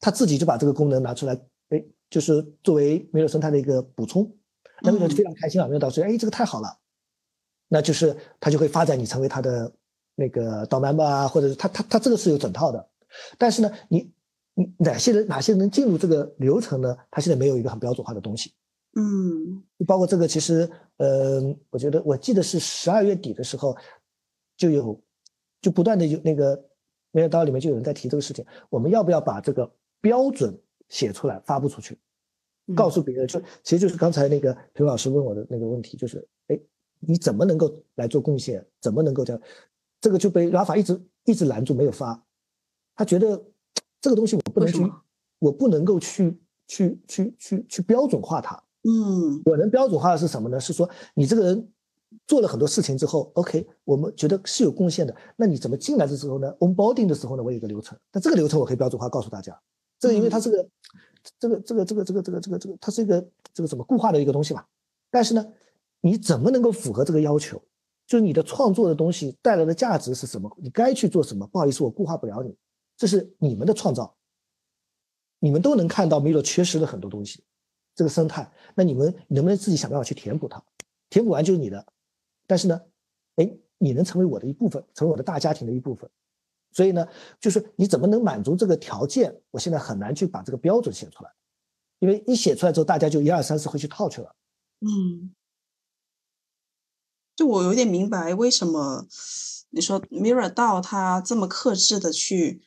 他自己就把这个功能拿出来。哎就是作为没有生态的一个补充，那么就非常开心啊！没有导师，哎，这个太好了，那就是他就会发展你成为他的那个导 member 啊，或者是他他他这个是有整套的，但是呢，你你哪些人哪些人能进入这个流程呢？他现在没有一个很标准化的东西，嗯，包括这个其实，呃，我觉得我记得是十二月底的时候就有就不断的有那个没有道里面就有人在提这个事情，我们要不要把这个标准？写出来发布出去，告诉别人，就其实就是刚才那个裴老师问我的那个问题，就是哎，你怎么能够来做贡献？怎么能够这样？这个就被 Rafa 一直一直拦住没有发，他觉得这个东西我不能去，我不能够去去去去去标准化它。嗯，我能标准化的是什么呢？是说你这个人做了很多事情之后，OK，我们觉得是有贡献的。那你怎么进来的时候呢？Onboarding 的时候呢，我有一个流程，那这个流程我可以标准化告诉大家。这个因为它是个，这个这个这个这个这个这个这个，它是一个这个怎么固化的一个东西嘛，但是呢，你怎么能够符合这个要求？就是你的创作的东西带来的价值是什么？你该去做什么？不好意思，我固化不了你，这是你们的创造，你们都能看到 Miro 缺失了很多东西，这个生态，那你们能不能自己想办法去填补它？填补完就是你的，但是呢，哎，你能成为我的一部分，成为我的大家庭的一部分。所以呢，就是你怎么能满足这个条件？我现在很难去把这个标准写出来，因为一写出来之后，大家就一二三四会去套去了。嗯，就我有点明白为什么你说 Mirror 道它这么克制的去，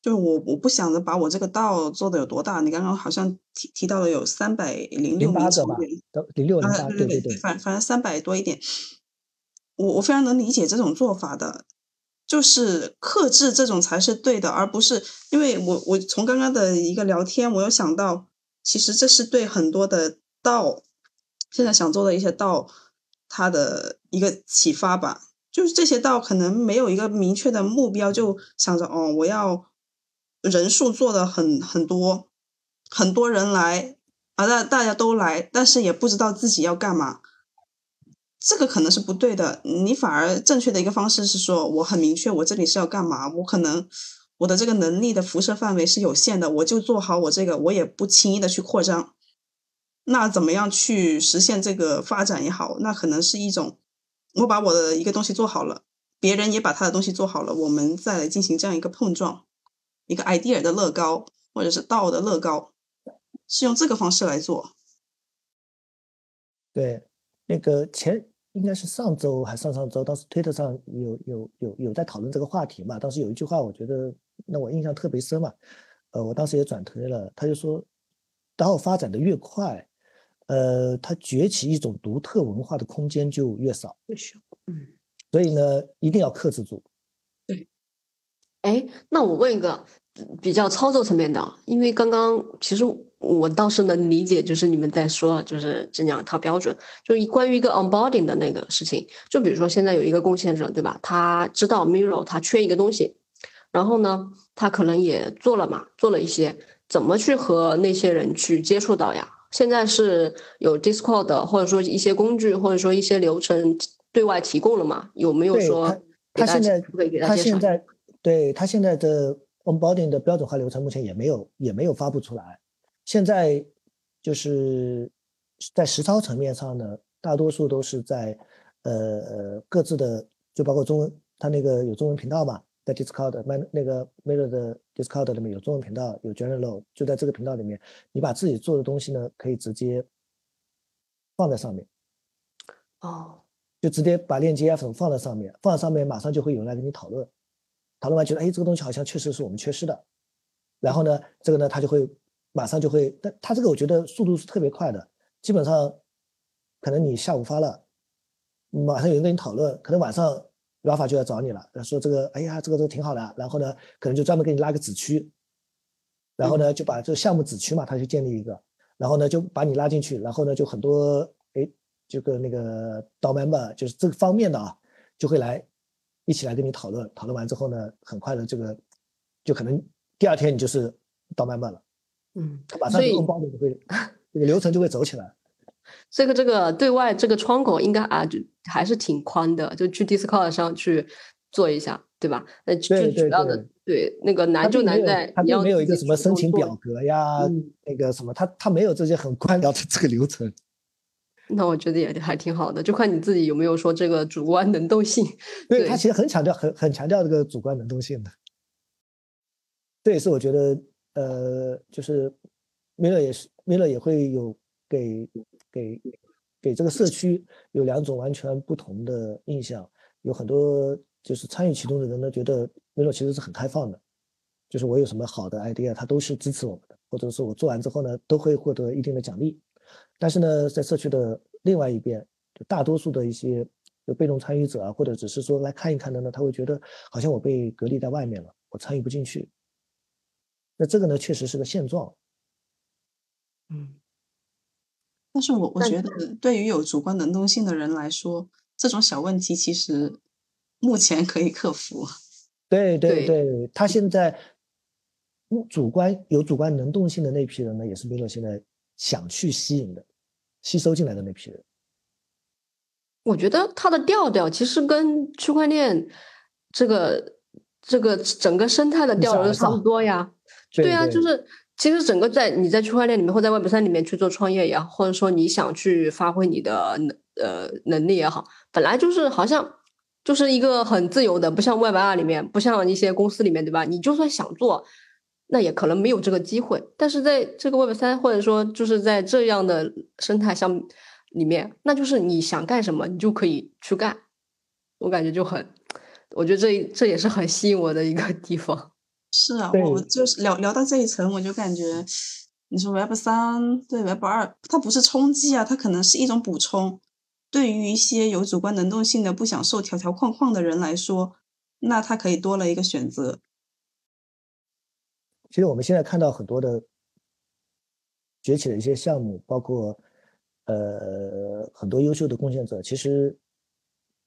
就是我我不想着把我这个道做的有多大。你刚刚好像提提到了有三百零六名成员，零六零八，对对对，反反正三百多一点。我我非常能理解这种做法的。就是克制这种才是对的，而不是因为我我从刚刚的一个聊天，我有想到，其实这是对很多的道现在想做的一些道，它的一个启发吧。就是这些道可能没有一个明确的目标，就想着哦，我要人数做的很很多，很多人来啊，大大家都来，但是也不知道自己要干嘛。这个可能是不对的，你反而正确的一个方式是说，我很明确，我这里是要干嘛，我可能我的这个能力的辐射范围是有限的，我就做好我这个，我也不轻易的去扩张。那怎么样去实现这个发展也好，那可能是一种，我把我的一个东西做好了，别人也把他的东西做好了，我们再来进行这样一个碰撞，一个 idea 的乐高或者是道的乐高，是用这个方式来做。对，那个前。应该是上周还上上周，当时推特上有有有有在讨论这个话题嘛？当时有一句话，我觉得让我印象特别深嘛。呃，我当时也转推了，他就说，当发展的越快，呃，它崛起一种独特文化的空间就越少。越少。嗯。所以呢，一定要克制住。对。哎，那我问一个比较操作层面的，因为刚刚其实。我倒是能理解，就是你们在说，就是这两套标准，就是关于一个 onboarding 的那个事情。就比如说现在有一个贡献者，对吧？他知道 Miro 他缺一个东西，然后呢，他可能也做了嘛，做了一些，怎么去和那些人去接触到呀？现在是有 Discord 或者说一些工具，或者说一些流程对外提供了嘛？有没有说他现在他现在对他现在的 onboarding 的标准化流程目前也没有也没有发布出来。现在就是在实操层面上呢，大多数都是在呃各自的，就包括中文，它那个有中文频道嘛，在 Discord 麦那个 Mirror 的 Discord 里面有中文频道，有 General，就在这个频道里面，你把自己做的东西呢，可以直接放在上面。哦，就直接把链接啊什么放在上面，放在上面马上就会有人来跟你讨论，讨论完觉得哎这个东西好像确实是我们缺失的，然后呢这个呢他就会。马上就会，但他这个我觉得速度是特别快的，基本上可能你下午发了，马上有人跟你讨论，可能晚上 Rafa 就要找你了，说这个，哎呀，这个都挺好的，然后呢，可能就专门给你拉个子区，然后呢就把这个项目子区嘛，他就建立一个，然后呢就把你拉进去，然后呢就很多，哎，这个那个 member 就是这个方面的啊，就会来一起来跟你讨论，讨论完之后呢，很快的这个就可能第二天你就是到 member 了。嗯，马上就包就会，这个流程就会走起来。这个这个对外这个窗口应该啊，就还是挺宽的，就去 Discord 上去做一下，对吧？那最主要的对那个难就难在他并没有一个什么申请表格呀，那个什么，他他没有这些很官僚的这个流程。那我觉得也还挺好的，就看你自己有没有说这个主观能动性。对他其实很强调，很很强调这个主观能动性的。这也是我觉得。呃，就是，Miro 也是，Miro 也会有给给给这个社区有两种完全不同的印象，有很多就是参与其中的人呢，觉得 Miro 其实是很开放的，就是我有什么好的 idea，他都是支持我们的，或者是我做完之后呢，都会获得一定的奖励。但是呢，在社区的另外一边，就大多数的一些就被动参与者啊，或者只是说来看一看的呢，他会觉得好像我被隔离在外面了，我参与不进去。那这个呢，确实是个现状。嗯，但是我我觉得，对于有主观能动性的人来说，这种小问题其实目前可以克服。对对对，他现在主观有主观能动性的那批人呢，也是 Milo 现在想去吸引的。吸收进来的那批人。我觉得他的调调其实跟区块链这个这个整个生态的调调差不多呀。对啊，就是其实整个在你在区块链里面或在 Web 三里面去做创业也好，或者说你想去发挥你的能呃能力也好，本来就是好像就是一个很自由的，不像 Web 二里面，不像一些公司里面，对吧？你就算想做，那也可能没有这个机会。但是在这个 Web 三或者说就是在这样的生态下里面，那就是你想干什么，你就可以去干。我感觉就很，我觉得这这也是很吸引我的一个地方。是啊，我就是聊聊到这一层，我就感觉，你说 Web 三对 Web 二，它不是冲击啊，它可能是一种补充。对于一些有主观能动性的、不想受条条框框的人来说，那他可以多了一个选择。其实我们现在看到很多的崛起的一些项目，包括呃很多优秀的贡献者，其实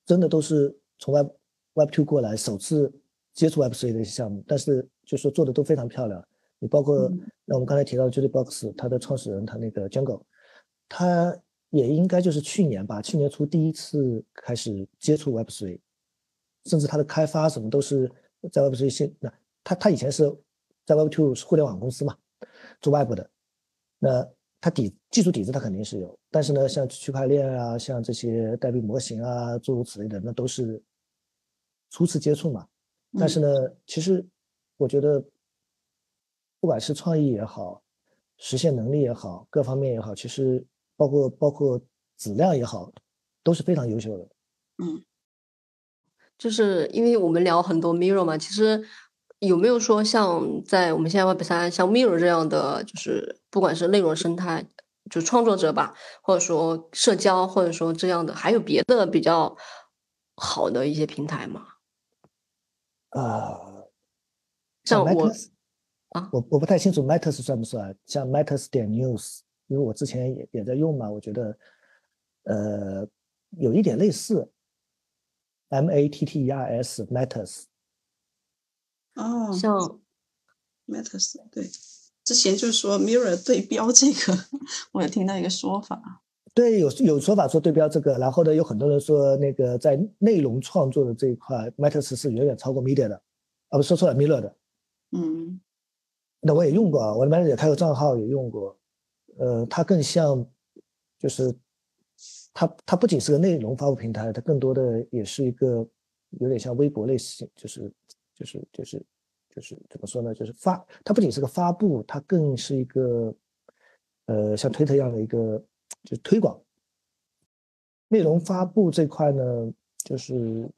真的都是从 Web Web Two 过来，首次接触 Web Three 的一些项目，但是。就说做的都非常漂亮，你包括那我们刚才提到的 Judy Box，它的创始人他那个 Jungle，他也应该就是去年吧，去年初第一次开始接触 Web3，甚至他的开发什么都是在 Web3 先，那他他以前是在 Web2 是互联网公司嘛，做 Web 的，那他底技术底子他肯定是有，但是呢，像区块链啊，像这些代币模型啊，诸如此类的，那都是初次接触嘛，但是呢，其实。我觉得，不管是创意也好，实现能力也好，各方面也好，其实包括包括质量也好，都是非常优秀的。嗯，就是因为我们聊很多 Mirror 嘛，其实有没有说像在我们现在 Web 三，像 Mirror 这样的，就是不管是内容生态，就创作者吧，或者说社交，或者说这样的，还有别的比较好的一些平台吗？啊。像我啊，我我不太清楚 Matters 算不算，像 Matters 点 News，因为我之前也也在用嘛，我觉得呃有一点类似，M A T T E R S Matters。哦，像 Matters 对，之前就是说 Mirror 对标这个，我有听到一个说法。对，有有说法说对标这个，然后呢，有很多人说那个在内容创作的这一块，Matters 是远远超过 Media 的，啊不说错了，Mirror 的。嗯，那我也用过啊，我的 manager 也开过账号，也用过。呃，它更像，就是它它不仅是个内容发布平台，它更多的也是一个有点像微博类型，就是就是就是就是怎么说呢？就是发，它不仅是个发布，它更是一个呃像推特一样的一个就推广。内容发布这块呢，就是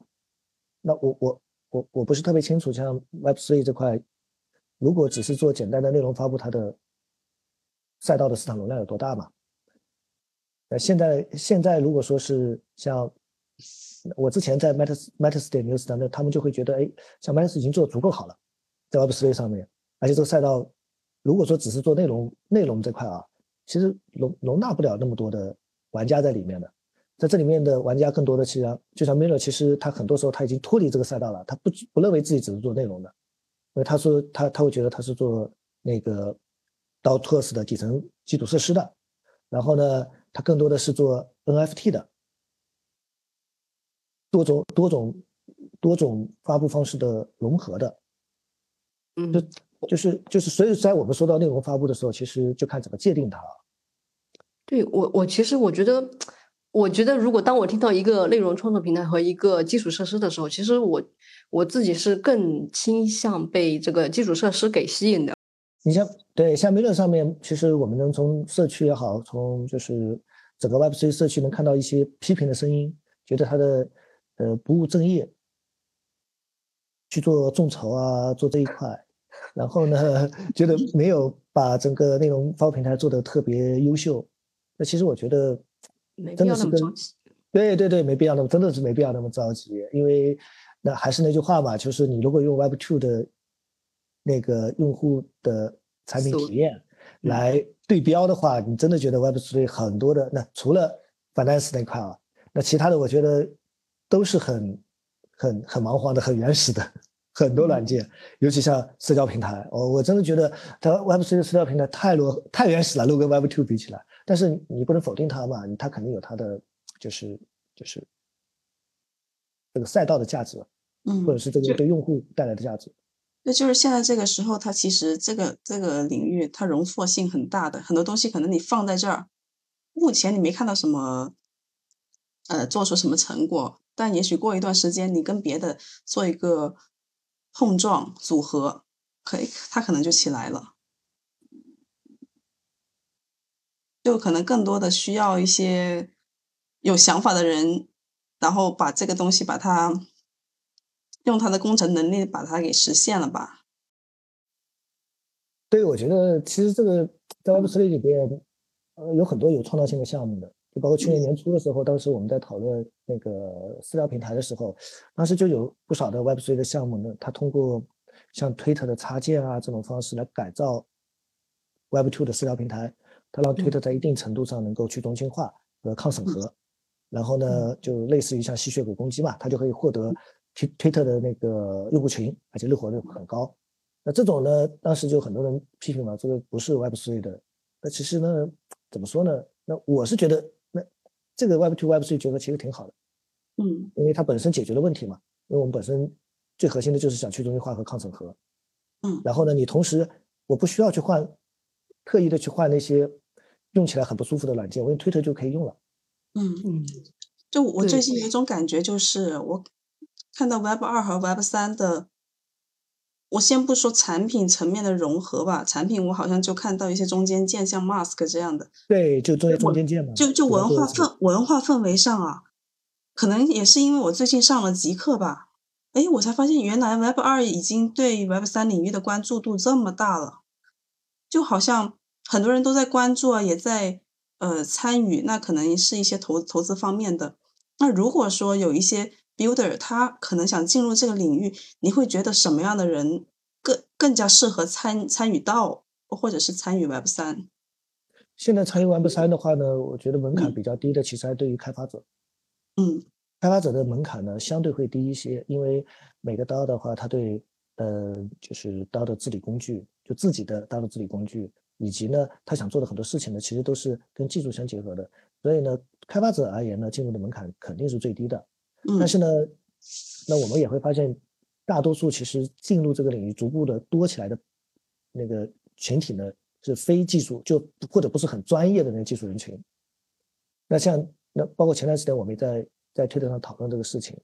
那我我我我不是特别清楚，像 Web Three 这块。如果只是做简单的内容发布，它的赛道的市场容量有多大嘛？那，现在现在如果说是像我之前在 Matters Matters 点 News 的，那他们就会觉得，哎，像 Matters 已经做的足够好了，在 Web Three 上面，而且这个赛道如果说只是做内容内容这块啊，其实容容纳不了那么多的玩家在里面的，在这里面的玩家更多的其实就像 Miller，其实他很多时候他已经脱离这个赛道了，他不不认为自己只是做内容的。因为他说他他会觉得他是做那个 DOTOS 的底层基础设施的，然后呢，他更多的是做 NFT 的，多种多种多种发布方式的融合的，嗯，就就是就是，所以在我们说到内容发布的时候，其实就看怎么界定它。对我我其实我觉得。我觉得，如果当我听到一个内容创作平台和一个基础设施的时候，其实我我自己是更倾向被这个基础设施给吸引的。你像对像 Miller 上面，其实我们能从社区也好，从就是整个 Web3 社区能看到一些批评的声音，觉得它的呃不务正业，去做众筹啊，做这一块，然后呢，觉得没有把整个内容发布平台做得特别优秀。那其实我觉得。真的是跟对对对，没必要那么，真的是没必要那么着急，因为那还是那句话嘛，就是你如果用 Web Two 的那个用户的产品体验来对标的话，你真的觉得 Web Three 很多的那除了 Finance 那块啊，那其他的我觉得都是很很很蛮荒的、很原始的很多软件，尤其像社交平台，我我真的觉得它 Web Three 的社交平台太落太原始了，如果跟 Web Two 比起来。但是你不能否定它嘛，它肯定有它的就是就是这个赛道的价值，嗯，或者是这个对用户带来的价值。那就是现在这个时候，它其实这个这个领域它容错性很大的，很多东西可能你放在这儿，目前你没看到什么，呃，做出什么成果，但也许过一段时间你跟别的做一个碰撞组合，可以，它可能就起来了。就可能更多的需要一些有想法的人，然后把这个东西把它用他的工程能力把它给实现了吧。对，我觉得其实这个在 Web3 里边，呃，有很多有创造性的项目的，就包括去年年初的时候，当时我们在讨论那个私聊平台的时候，当时就有不少的 Web3 的项目呢，它通过像 Twitter 的插件啊这种方式来改造 Web2 的私聊平台。它让推特在一定程度上能够去中心化和抗审核，然后呢，就类似于像吸血鬼攻击嘛，它就可以获得推推特的那个用户群，而且日活率很高。那这种呢，当时就很多人批评了，这个不是 Web3 的。那其实呢，怎么说呢？那我是觉得，那这个 Web2、Web3 结合其实挺好的，嗯，因为它本身解决了问题嘛。因为我们本身最核心的就是想去中心化和抗审核，嗯，然后呢，你同时我不需要去换。特意的去换那些用起来很不舒服的软件，我用推特就可以用了。嗯嗯，就我最近有一种感觉，就是我看到 Web 二和 Web 三的，我先不说产品层面的融合吧，产品我好像就看到一些中间件，像 Mask 这样的。对，就中间中间件嘛。就就文化氛文化氛围上啊，可能也是因为我最近上了极客吧，哎，我才发现原来 Web 二已经对 Web 三领域的关注度这么大了，就好像。很多人都在关注啊，也在呃参与，那可能是一些投投资方面的。那如果说有一些 builder，他可能想进入这个领域，你会觉得什么样的人更更加适合参参与到，或者是参与 Web 三？现在参与 Web 三的话呢，我觉得门槛比较低的，其实还对于开发者。嗯，开发者的门槛呢相对会低一些，因为每个刀的话，他对呃就是刀的治理工具，就自己的刀的治理工具。以及呢，他想做的很多事情呢，其实都是跟技术相结合的。所以呢，开发者而言呢，进入的门槛肯定是最低的。但是呢，那我们也会发现，大多数其实进入这个领域逐步的多起来的那个群体呢，是非技术就或者不是很专业的那个技术人群。那像那包括前段时间我们在在推特上讨论这个事情，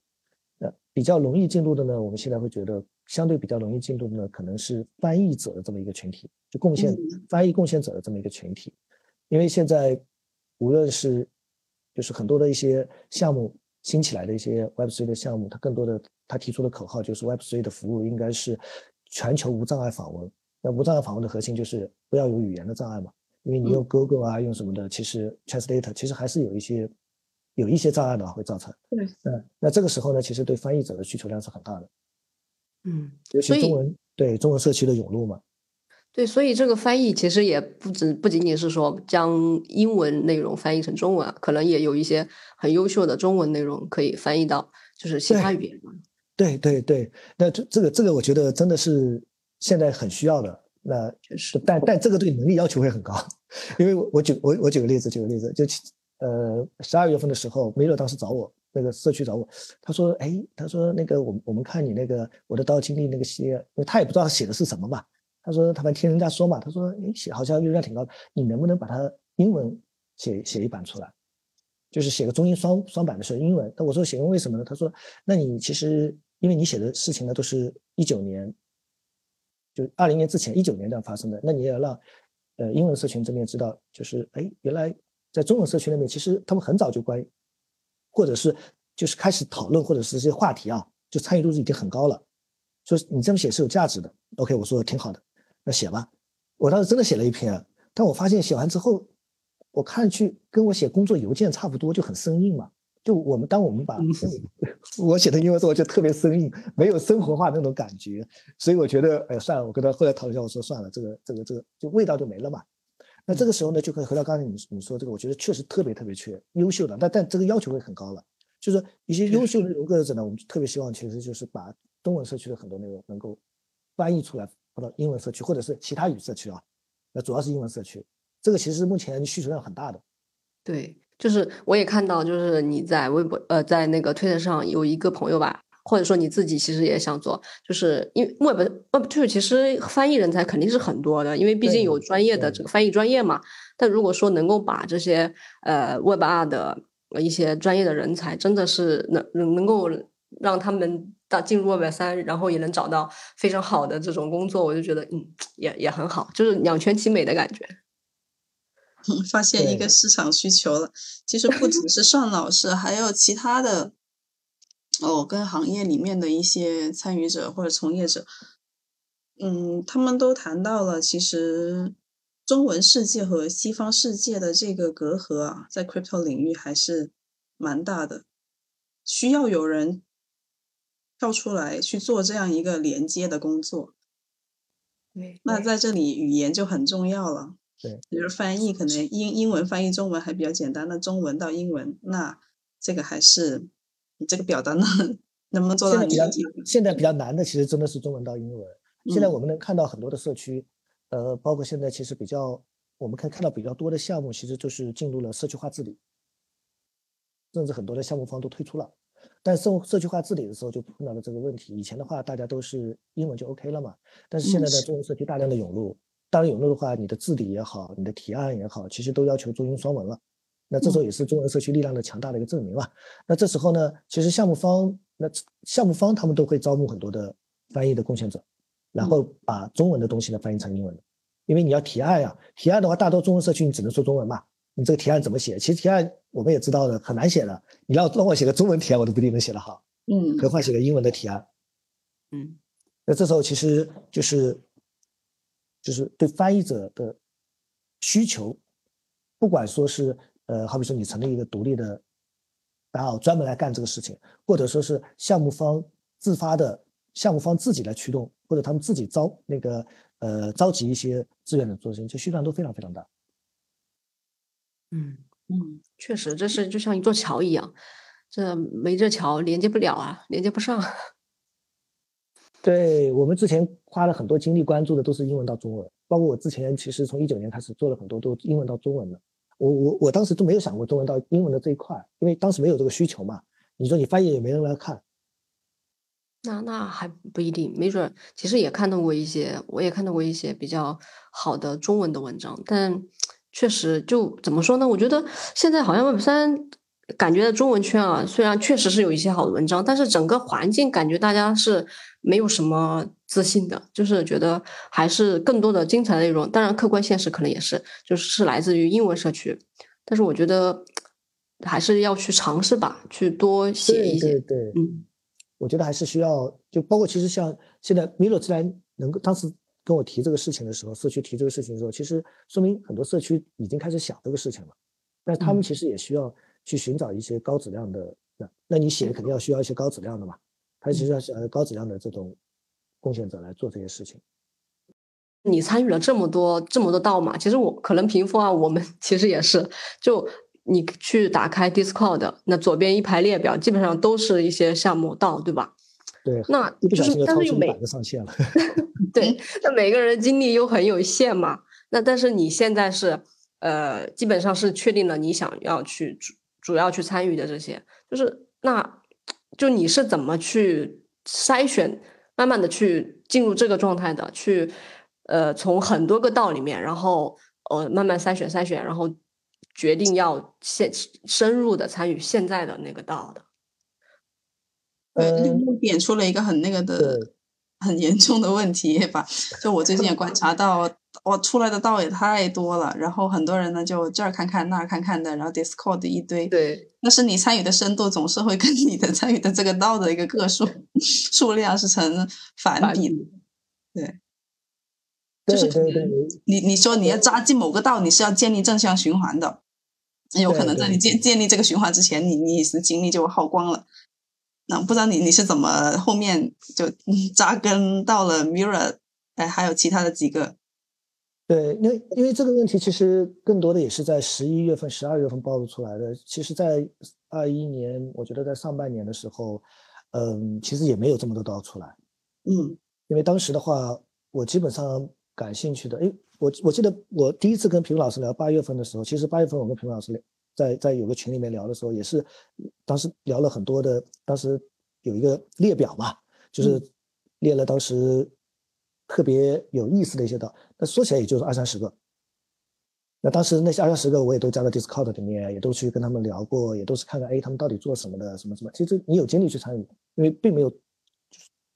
那比较容易进入的呢，我们现在会觉得。相对比较容易进入的呢，可能是翻译者的这么一个群体，就贡献翻译贡献者的这么一个群体，因为现在无论是就是很多的一些项目新起来的一些 Web3 的项目，它更多的它提出的口号就是 Web3 的服务应该是全球无障碍访问。那无障碍访问的核心就是不要有语言的障碍嘛，因为你用 Google 啊，用什么的，其实 Translate 其实还是有一些有一些障碍的会造成。对，嗯那这个时候呢，其实对翻译者的需求量是很大的。嗯，尤其中文对中文社区的涌入嘛，对，所以这个翻译其实也不只不仅仅是说将英文内容翻译成中文啊，可能也有一些很优秀的中文内容可以翻译到就是其他语言对对对，那这这个这个我觉得真的是现在很需要的。那确实，但但这个对能力要求会很高，因为我我举我我举个例子，举个例子，就呃十二月份的时候，梅勒当时找我。那个社区找我，他说：“哎，他说那个我我们看你那个我的道经历那个系列，因为他也不知道写的是什么嘛。他说他们听人家说嘛，他说哎写好像流量挺高，你能不能把它英文写写一版出来，就是写个中英双双版的是英文。那我说写为什么呢？他说那你其实因为你写的事情呢都是一九年，就二零年之前一九年这样发生的，那你也要让呃英文社群这边知道，就是哎原来在中文社群那边其实他们很早就关。”或者是就是开始讨论，或者是这些话题啊，就参与度是已经很高了。说你这么写是有价值的。OK，我说挺好的，那写吧。我当时真的写了一篇，但我发现写完之后，我看去跟我写工作邮件差不多，就很生硬嘛。就我们当我们把 我写的英文之后，就特别生硬，没有生活化那种感觉。所以我觉得，哎，算了，我跟他后来讨论一下，我说算了，这个这个这个就味道就没了嘛。那这个时候呢，就可以回到刚才你你说这个，我觉得确实特别特别缺优秀的，但但这个要求会很高了。就是一些优秀的内容工作者呢，我们特别希望其实就是把中文社区的很多内容能够翻译出来放到英文社区或者是其他语社区啊，那主要是英文社区，这个其实目前需求量很大的。对，就是我也看到，就是你在微博呃，在那个推特上有一个朋友吧，或者说你自己其实也想做，就是因为 Web Web Two 其实翻译人才肯定是很多的，因为毕竟有专业的这个翻译专业嘛。但如果说能够把这些呃 Web 二的一些专业的人才，真的是能能能够让他们到进入 Web 三，然后也能找到非常好的这种工作，我就觉得嗯，也也很好，就是两全其美的感觉。发现一个市场需求了。其实不只是 尚老师，还有其他的哦，跟行业里面的一些参与者或者从业者，嗯，他们都谈到了，其实中文世界和西方世界的这个隔阂啊，在 crypto 领域还是蛮大的，需要有人跳出来去做这样一个连接的工作。对，那在这里语言就很重要了。对，比如翻译，可能英英文翻译中文还比较简单，那中文到英文，那这个还是你这个表达 能能不能做到？现在比较现在比较难的，其实真的是中文到英文。现在我们能看到很多的社区，呃，包括现在其实比较我们可以看到比较多的项目，其实就是进入了社区化治理，甚至很多的项目方都退出了。但社社区化治理的时候就碰到了这个问题。以前的话，大家都是英文就 OK 了嘛，但是现在的中文社区大量的涌入。大量，涌入的话，你的治理也好，你的提案也好，其实都要求中英双文了。那这时候也是中文社区力量的强大的一个证明嘛。那这时候呢，其实项目方，那项目方他们都会招募很多的翻译的贡献者，然后把中文的东西呢翻译成英文的。因为你要提案呀，提案的话，大多中文社区你只能说中文嘛。你这个提案怎么写？其实提案我们也知道的很难写的。你要让我写个中文提案，我都不一定能写得好。嗯，何况写个英文的提案。嗯，那这时候其实就是。就是对翻译者的需求，不管说是呃，好比说你成立一个独立的 DAO 专门来干这个事情，或者说是项目方自发的项目方自己来驱动，或者他们自己招那个呃召集一些志愿者做事情，这需求量都非常非常大。嗯嗯，确实，这是就像一座桥一样，这没这桥连接不了啊，连接不上。对我们之前花了很多精力关注的都是英文到中文，包括我之前其实从一九年开始做了很多都英文到中文的。我我我当时都没有想过中文到英文的这一块，因为当时没有这个需求嘛。你说你翻译也没人来看，那那还不一定，没准其实也看到过一些，我也看到过一些比较好的中文的文章，但确实就怎么说呢？我觉得现在好像 Web 三。感觉中文圈啊，虽然确实是有一些好的文章，但是整个环境感觉大家是没有什么自信的，就是觉得还是更多的精彩内容。当然，客观现实可能也是，就是是来自于英文社区。但是我觉得还是要去尝试吧，去多写一些。对对，嗯，我觉得还是需要，就包括其实像现在 Milo 自然能够当时跟我提这个事情的时候，社区提这个事情的时候，其实说明很多社区已经开始想这个事情了，但他们其实也需要。去寻找一些高质量的，那那你写肯定要需要一些高质量的嘛，他其实要呃高质量的这种贡献者来做这些事情。你参与了这么多这么多道嘛，其实我可能平复啊，我们 其实也是，就你去打开 Discord，那左边一排列表，基本上都是一些项目道，对吧？对。那就是但是又每上线了。对，那每个人精力又很有限嘛，那但是你现在是呃，基本上是确定了你想要去。主要去参与的这些，就是那，就你是怎么去筛选，慢慢的去进入这个状态的，去呃从很多个道里面，然后呃慢慢筛选筛选，然后决定要现深入的参与现在的那个道的。呃，点出了一个很那个的。很严重的问题吧，就我最近也观察 到，我出来的道也太多了，然后很多人呢就这儿看看那儿看看的，然后 Discord 一堆，对，但是你参与的深度总是会跟你的参与的这个道的一个个数 数量是成反比的，对，就是你你说你要扎进某个道，你是要建立正向循环的，有可能在你建建立这个循环之前，你你的精力就耗光了。那不知道你你是怎么后面就扎根到了 Mirror，哎，还有其他的几个？对，因为因为这个问题其实更多的也是在十一月份、十二月份暴露出来的。其实，在二一年，我觉得在上半年的时候，嗯，其实也没有这么多刀出来。嗯，因为当时的话，我基本上感兴趣的，哎，我我记得我第一次跟平老师聊八月份的时候，其实八月份我跟平老师聊，在在有个群里面聊的时候，也是当时聊了很多的，当时有一个列表嘛，就是列了当时特别有意思的一些道，那说起来也就是二三十个。那当时那些二三十个我也都加到 Discord 里面，也都去跟他们聊过，也都是看看哎他们到底做什么的，什么什么。其实你有精力去参与，因为并没有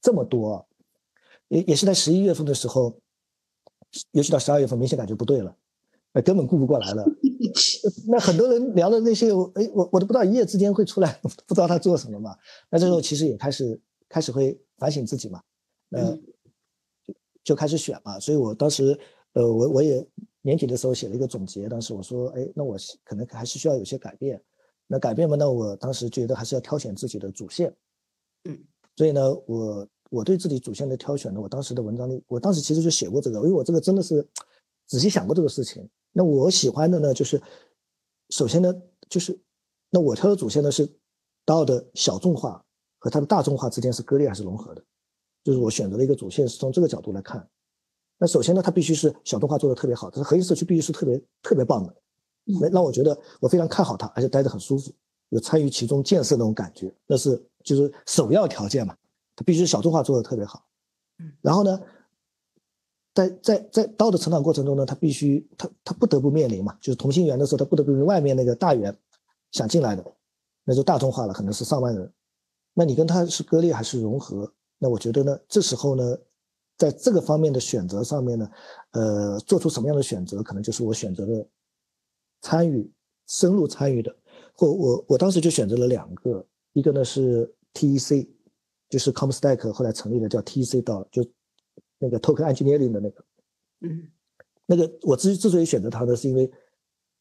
这么多，也也是在十一月份的时候，尤其到十二月份，明显感觉不对了，呃，根本顾不过来了。那很多人聊的那些，哎，我我都不知道一夜之间会出来，不知道他做什么嘛。那这时候其实也开始开始会反省自己嘛，呃，就就开始选嘛。所以我当时，呃，我我也。年底的时候写了一个总结，当时我说，哎，那我可能还是需要有些改变。那改变嘛，那我当时觉得还是要挑选自己的主线。嗯，所以呢，我我对自己主线的挑选呢，我当时的文章里，我当时其实就写过这个，因为我这个真的是仔细想过这个事情。那我喜欢的呢，就是首先呢，就是那我挑的主线呢是道的小众化和它的大众化之间是割裂还是融合的，就是我选择了一个主线是从这个角度来看。那首先呢，它必须是小众化做的特别好，它的核心社区必须是特别特别棒的，那让我觉得我非常看好它，而且待着很舒服，有参与其中建设那种感觉，那是就是首要条件嘛。它必须小众化做的特别好，然后呢，在在在刀的成长过程中呢，他必须他他不得不面临嘛，就是同心圆的时候，他不得不跟外面那个大圆想进来的，那就大众化了，可能是上万人，那你跟他是割裂还是融合？那我觉得呢，这时候呢。在这个方面的选择上面呢，呃，做出什么样的选择，可能就是我选择的参与深入参与的，或我我当时就选择了两个，一个呢是 TEC，就是 Comstack 后来成立的叫 TEC 到就那个 Token Engineering 的那个，嗯，那个我之之所以选择它呢，是因为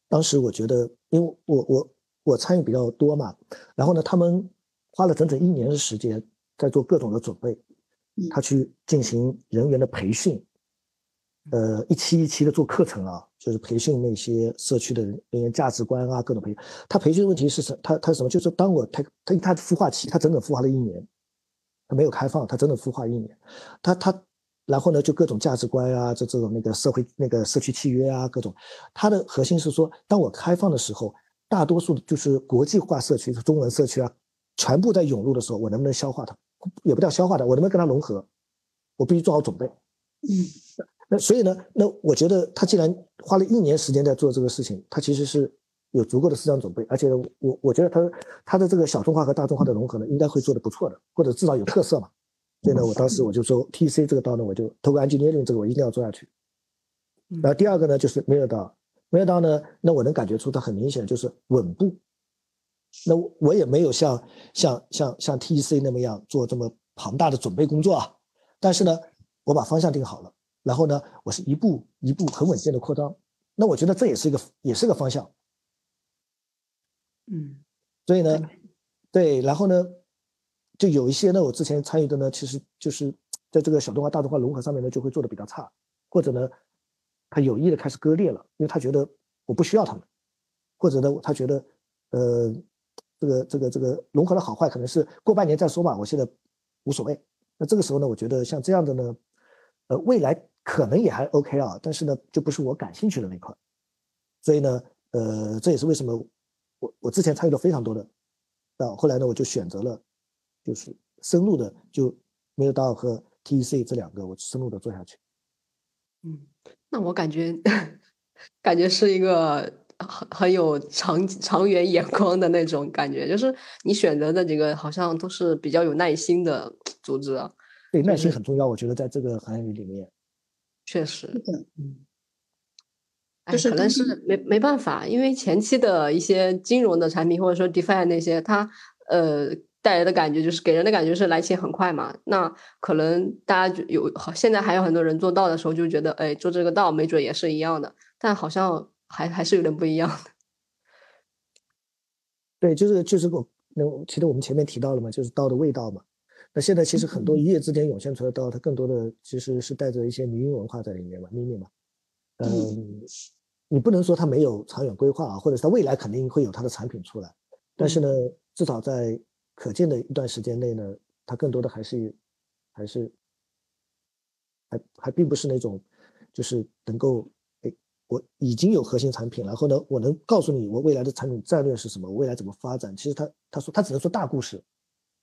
当时我觉得，因为我我我参与比较多嘛，然后呢，他们花了整整一年的时间在做各种的准备。他去进行人员的培训，呃，一期一期的做课程啊，就是培训那些社区的人员价值观啊，各种培训。他培训的问题是什？他他什么？就是当我他他他孵化期，他整整孵化了一年，他没有开放，他整整孵化一年。他他然后呢，就各种价值观啊，这这种那个社会那个社区契约啊，各种。它的核心是说，当我开放的时候，大多数就是国际化社区、中文社区啊，全部在涌入的时候，我能不能消化它？也不叫消化它，我能不能跟它融合？我必须做好准备。嗯，那所以呢，那我觉得他既然花了一年时间在做这个事情，他其实是有足够的思想准备，而且我我觉得他他的这个小众化和大众化的融合呢，应该会做得不错的，或者至少有特色嘛。所以呢，我当时我就说，T C 这个道呢，我就透过 engineering 这个我一定要做下去。然后第二个呢，就是 m i r 道 m i r 道呢，那我能感觉出它很明显就是稳步。那我也没有像像像像 T C 那么样做这么庞大的准备工作啊，但是呢，我把方向定好了，然后呢，我是一步一步很稳健的扩张，那我觉得这也是一个也是个方向，嗯，所以呢，对，然后呢，就有一些呢，我之前参与的呢，其实就是在这个小动画大动画融合上面呢，就会做的比较差，或者呢，他有意的开始割裂了，因为他觉得我不需要他们，或者呢，他觉得呃。这个这个这个融合的好坏，可能是过半年再说吧。我现在无所谓。那这个时候呢，我觉得像这样的呢，呃，未来可能也还 OK 啊，但是呢，就不是我感兴趣的那块。所以呢，呃，这也是为什么我我之前参与了非常多的，啊，后来呢，我就选择了就是深入的，就没有到和 TEC 这两个，我深入的做下去。嗯，那我感觉感觉是一个。很很有长长远眼光的那种感觉，就是你选择的几个好像都是比较有耐心的组织啊。对，耐心很重要，我觉得在这个行业里面，确实，嗯，就是可能是没没办法，因为前期的一些金融的产品或者说 DeFi 那些，它呃带来的感觉就是给人的感觉是来钱很快嘛。那可能大家就有好，现在还有很多人做道的时候就觉得，哎，做这个道没准也是一样的，但好像。还还是有点不一样的，对，就是就是我那其实我们前面提到了嘛，就是道的味道嘛。那现在其实很多一夜之间涌现出来的道，它更多的其实是带着一些民营文化在里面嘛，秘密嘛。嗯，你不能说它没有长远规划啊，或者它未来肯定会有它的产品出来，但是呢，至少在可见的一段时间内呢，它更多的还是还是还还并不是那种。就是能够，哎，我已经有核心产品，然后呢，我能告诉你我未来的产品战略是什么，我未来怎么发展。其实他他说他只能说大故事，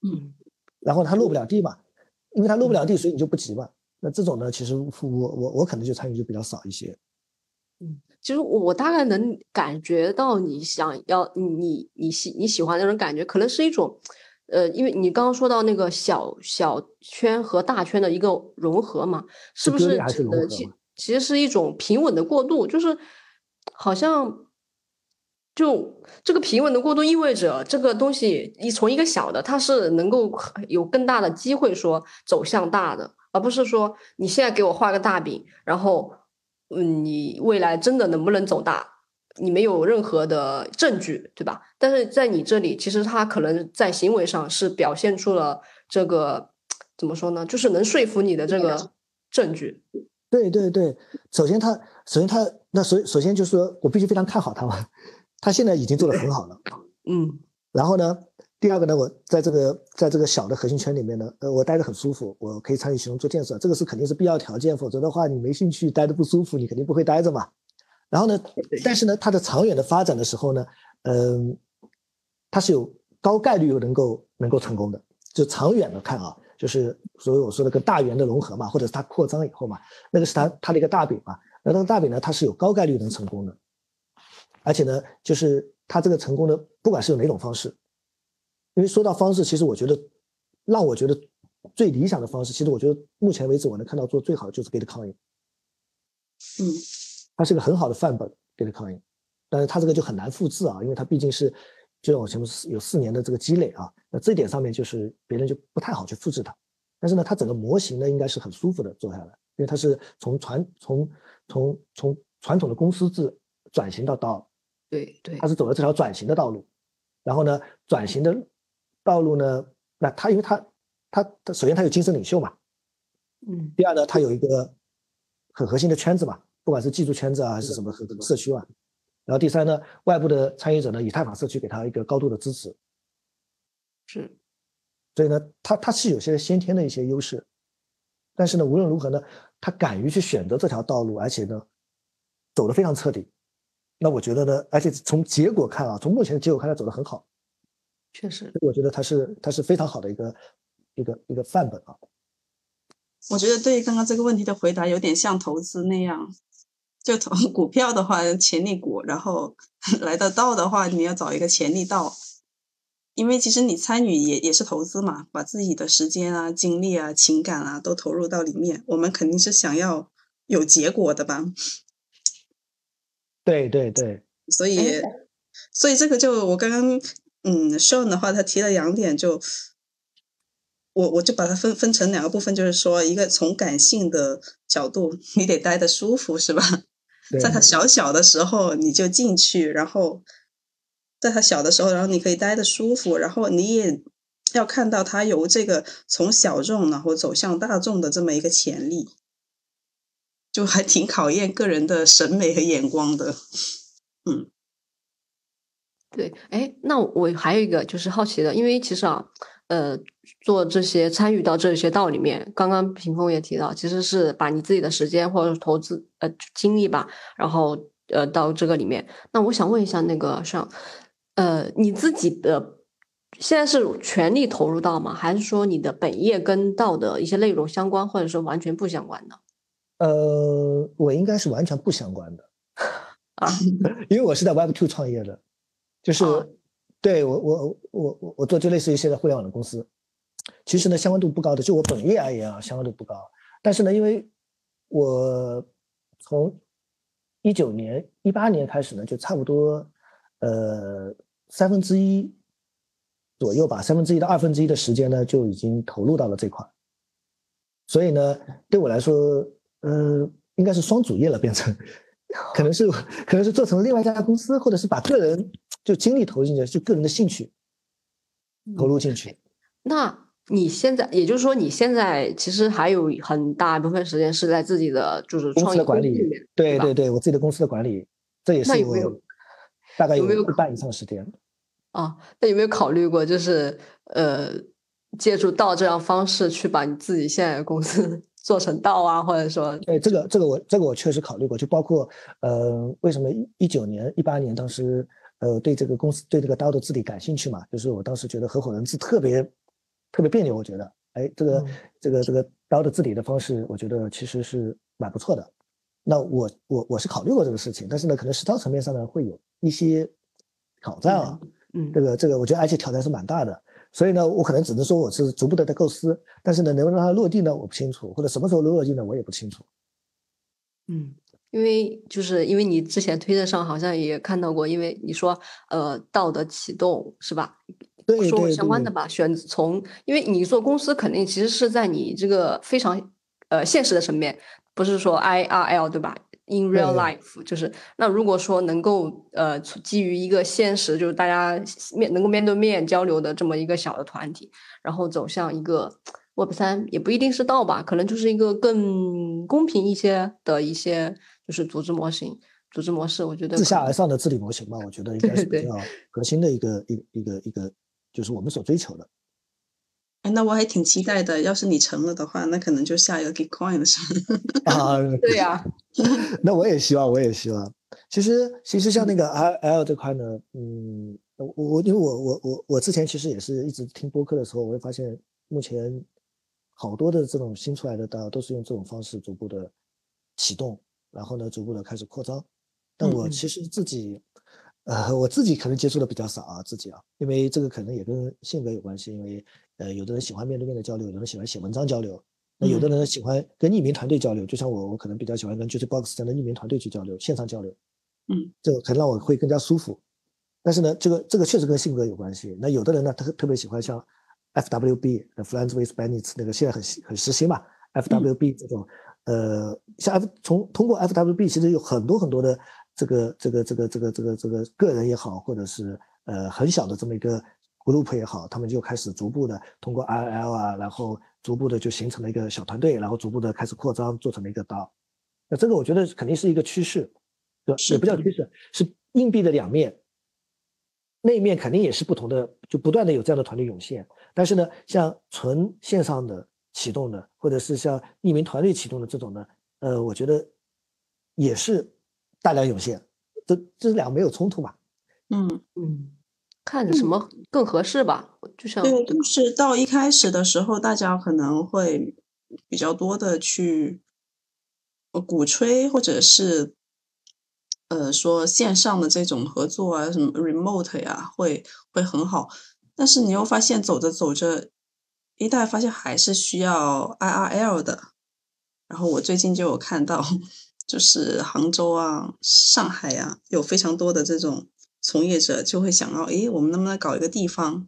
嗯，然后他落不了地嘛，因为他落不了地，所以你就不急嘛。那这种呢，其实我我我可能就参与就比较少一些。嗯，其实我大概能感觉到你想要你你你喜你喜欢那种感觉，可能是一种，呃，因为你刚刚说到那个小小圈和大圈的一个融合嘛，是不是指的其其实是一种平稳的过渡？就是好像就这个平稳的过渡意味着这个东西一从一个小的，它是能够有更大的机会说走向大的，而不是说你现在给我画个大饼，然后。嗯，你未来真的能不能走大？你没有任何的证据，对吧？但是在你这里，其实他可能在行为上是表现出了这个怎么说呢？就是能说服你的这个证据。对对对，首先他，首先他，那首首先就是说我必须非常看好他嘛，他现在已经做得很好了。嗯，然后呢？第二个呢，我在这个在这个小的核心圈里面呢，呃，我待着很舒服，我可以参与其中做建设，这个是肯定是必要条件，否则的话你没兴趣，待着不舒服，你肯定不会待着嘛。然后呢，但是呢，它的长远的发展的时候呢，嗯，它是有高概率能够能够成功的。就长远的看啊，就是所以我说的跟大圆的融合嘛，或者是它扩张以后嘛，那个是它它的一个大饼嘛。那那个大饼呢，它是有高概率能成功的，而且呢，就是它这个成功的，不管是用哪种方式。因为说到方式，其实我觉得，让我觉得最理想的方式，其实我觉得目前为止我能看到做最好的就是 GitCoin。嗯，它是个很好的范本，GitCoin，但是它这个就很难复制啊，因为它毕竟是，就像我前面有四年的这个积累啊，那这点上面就是别人就不太好去复制它。但是呢，它整个模型呢应该是很舒服的做下来，因为它是从传从从从传统的公司制转型到到，对对，它是走了这条转型的道路，然后呢，转型的。道路呢？那它因为它它它首先它有精神领袖嘛，嗯。第二呢，它有一个很核心的圈子嘛，不管是技术圈子啊还是什么社区啊。然后第三呢，外部的参与者呢，以太坊社区给他一个高度的支持。是。所以呢，他他是有些先天的一些优势，但是呢，无论如何呢，他敢于去选择这条道路，而且呢，走得非常彻底。那我觉得呢，而且从结果看啊，从目前的结果看，他走得很好。确实，我觉得他是他是非常好的一个一个一个范本啊。我觉得对刚刚这个问题的回答有点像投资那样，就从 股票的话，潜力股，然后 来得到的话，你要找一个潜力道，因为其实你参与也也是投资嘛，把自己的时间啊、精力啊、情感啊都投入到里面，我们肯定是想要有结果的吧？对对对，所以所以这个就我刚刚。嗯，Sean 的话，他提了两点，就我我就把它分分成两个部分，就是说，一个从感性的角度，你得待的舒服，是吧？在他小小的时候你就进去，然后在他小的时候，然后你可以待的舒服，然后你也要看到他由这个从小众然后走向大众的这么一个潜力，就还挺考验个人的审美和眼光的，嗯。对，哎，那我还有一个就是好奇的，因为其实啊，呃，做这些参与到这些道里面，刚刚屏风也提到，其实是把你自己的时间或者投资呃精力吧，然后呃到这个里面。那我想问一下，那个上，呃，你自己的现在是全力投入到吗？还是说你的本业跟道的一些内容相关，或者说完全不相关的？呃，我应该是完全不相关的 啊，因为我是在 Web Two 创业的。就是，对我我我我我做就类似于现在互联网的公司，其实呢相关度不高的，就我本业而言啊相关度不高。但是呢，因为我从一九年一八年开始呢，就差不多呃三分之一左右吧，三分之一到二分之一的时间呢就已经投入到了这块，所以呢对我来说，呃应该是双主业了，变成 可能是可能是做成另外一家公司，或者是把个人。就精力投进去，就个人的兴趣投入进去。那你现在，也就是说，你现在其实还有很大一部分时间是在自己的就是公司的管理，对对对，我自己的公司的管理，这也是我大概有一半以上的时间。啊，那有没有考虑过，就是呃，借助道这样方式去把你自己现在的公司 做成道啊，或者说，对这个这个我这个我确实考虑过，就包括呃，为什么一九年一八年当时呃对这个公司对这个刀的治理感兴趣嘛，就是我当时觉得合伙人制特别特别别扭，我觉得哎这个、这个这个刀的治理的方式，我觉得其实是蛮不错的。那我我我是考虑过这个事情，但是呢，可能实操层面上呢会有一些挑战啊。嗯，这个这个，我觉得而且挑战是蛮大的，所以呢，我可能只能说我是逐步的在构思，但是呢，能不能让它落地呢，我不清楚，或者什么时候能落地呢，我也不清楚。嗯，因为就是因为你之前推特上好像也看到过，因为你说呃道德启动是吧？对说相关的吧，选从因为你做公司肯定其实是在你这个非常呃现实的层面，不是说 IRL 对吧？In real life 就是那如果说能够呃基于一个现实，就是大家面能够面对面交流的这么一个小的团体，然后走向一个 Web 三，也不一定是道吧，可能就是一个更公平一些的一些就是组织模型、组织模式，我觉得自下而上的治理模型吧，我觉得应该是比较核心的一个一个一个一个，就是我们所追求的。哎，那我还挺期待的。要是你成了的话，那可能就下一个 Gitcoin 了，是吗？啊，对呀、那我也希望，我也希望。其实，其实像那个 I L 这块呢，嗯，我我因为我我我我之前其实也是一直听播客的时候，我会发现目前好多的这种新出来的道都是用这种方式逐步的启动，然后呢，逐步的开始扩张。但我其实自己，呃，我自己可能接触的比较少啊，自己啊，因为这个可能也跟性格有关系，因为呃，有的人喜欢面对面的交流，有的人喜欢写文章交流，那有的人喜欢跟匿名团队交流，就像我，我可能比较喜欢跟 Juicebox 这样的匿名团队去交流，线上交流，嗯，这个可能让我会更加舒服。但是呢，这个这个确实跟性格有关系。那有的人呢，他特别喜欢像 FWB 的 Friends with Benefits 那个现在很很时兴嘛，FWB 这种，呃，像 F 从通过 FWB 其实有很多很多的这个这个这个这个这个这个个人也好，或者是呃很小的这么一个 group 也好，他们就开始逐步的通过 IRL 啊，然后逐步的就形成了一个小团队，然后逐步的开始扩张，做成了一个刀。那这个我觉得肯定是一个趋势，对吧？是也不叫趋势，是硬币的两面。那一面肯定也是不同的，就不断的有这样的团队涌现。但是呢，像纯线上的启动的，或者是像匿名团队启动的这种呢，呃，我觉得也是大量涌现，这这两个没有冲突吧。嗯，嗯，看着什么更合适吧，就像对，就是到一开始的时候，大家可能会比较多的去呃鼓吹，或者是呃说线上的这种合作啊，什么 remote 呀，会会很好。但是你又发现走着走着，一代发现还是需要 IRL 的。然后我最近就有看到，就是杭州啊、上海啊，有非常多的这种从业者就会想到，诶，我们能不能搞一个地方，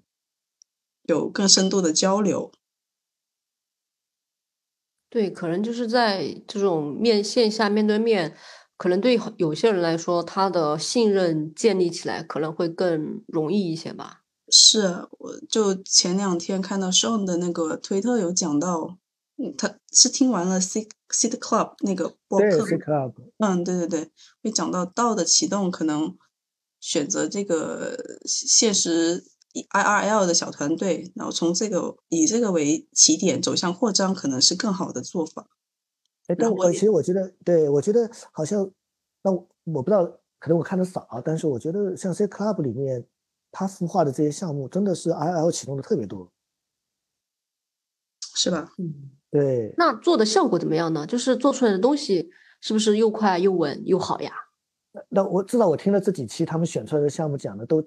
有更深度的交流？对，可能就是在这种面线下面对面，可能对有些人来说，他的信任建立起来可能会更容易一些吧。是，我就前两天看到 Sean 的那个推特有讲到，嗯，他是听完了 Seed Seed Club 那个播对客，，C Club，嗯，对对对，会讲到道的启动，可能选择这个现实 IRL 的小团队，然后从这个以这个为起点走向扩张，可能是更好的做法。哎，但我其实我觉得，对我觉得好像，那我我不知道，可能我看的少啊，但是我觉得像 C Club 里面，它孵化的这些项目真的是 IL 启动的特别多。是吧？嗯，对，那做的效果怎么样呢？就是做出来的东西是不是又快又稳又好呀？那我知道我听了这几期他们选出来的项目讲的都，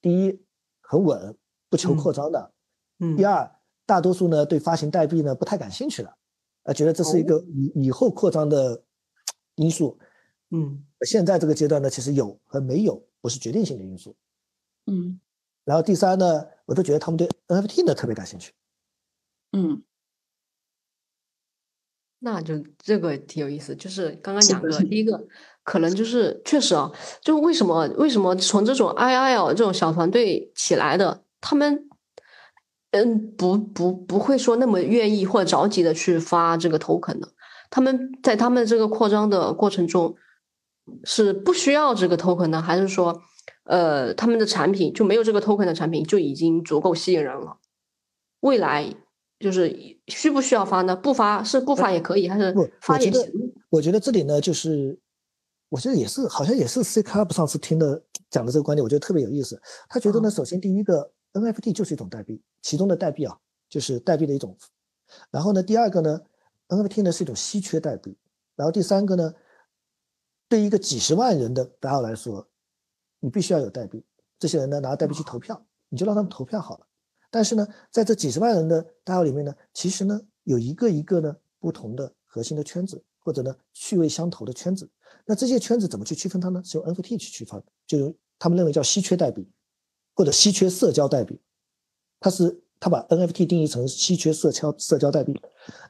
第一很稳，不求扩张的；嗯第二，大多数呢对发行代币呢不太感兴趣的，呃，觉得这是一个以以后扩张的因素。嗯现在这个阶段呢，其实有和没有不是决定性的因素。嗯。然后第三呢，我都觉得他们对 NFT 呢特别感兴趣。嗯，那就这个挺有意思，就是刚刚讲的两个，第一个可能就是确实啊，就为什么为什么从这种 IIL 这种小团队起来的，他们嗯不不不会说那么愿意或者着急的去发这个 token 的，他们在他们这个扩张的过程中是不需要这个 token 呢，还是说呃他们的产品就没有这个 token 的产品就已经足够吸引人了？未来就是需不需要发呢？不发是不发也可以，还是不？发也行？我觉得这里呢，就是我觉得也是，好像也是 C Club 上次听的讲的这个观点，我觉得特别有意思。他觉得呢，首先第一个 NFT 就是一种代币，其中的代币啊，就是代币的一种。然后呢，第二个呢，NFT 呢是一种稀缺代币。然后第三个呢，对于一个几十万人的 DAO 来说，你必须要有代币。这些人呢拿代币去投票，你就让他们投票好了。但是呢，在这几十万人的 DAO 里面呢，其实呢有一个一个呢不同的核心的圈子，或者呢趣味相投的圈子。那这些圈子怎么去区分它呢？是用 NFT 去区分，就用他们认为叫稀缺代币，或者稀缺社交代币。它是它把 NFT 定义成稀缺社交社交代币。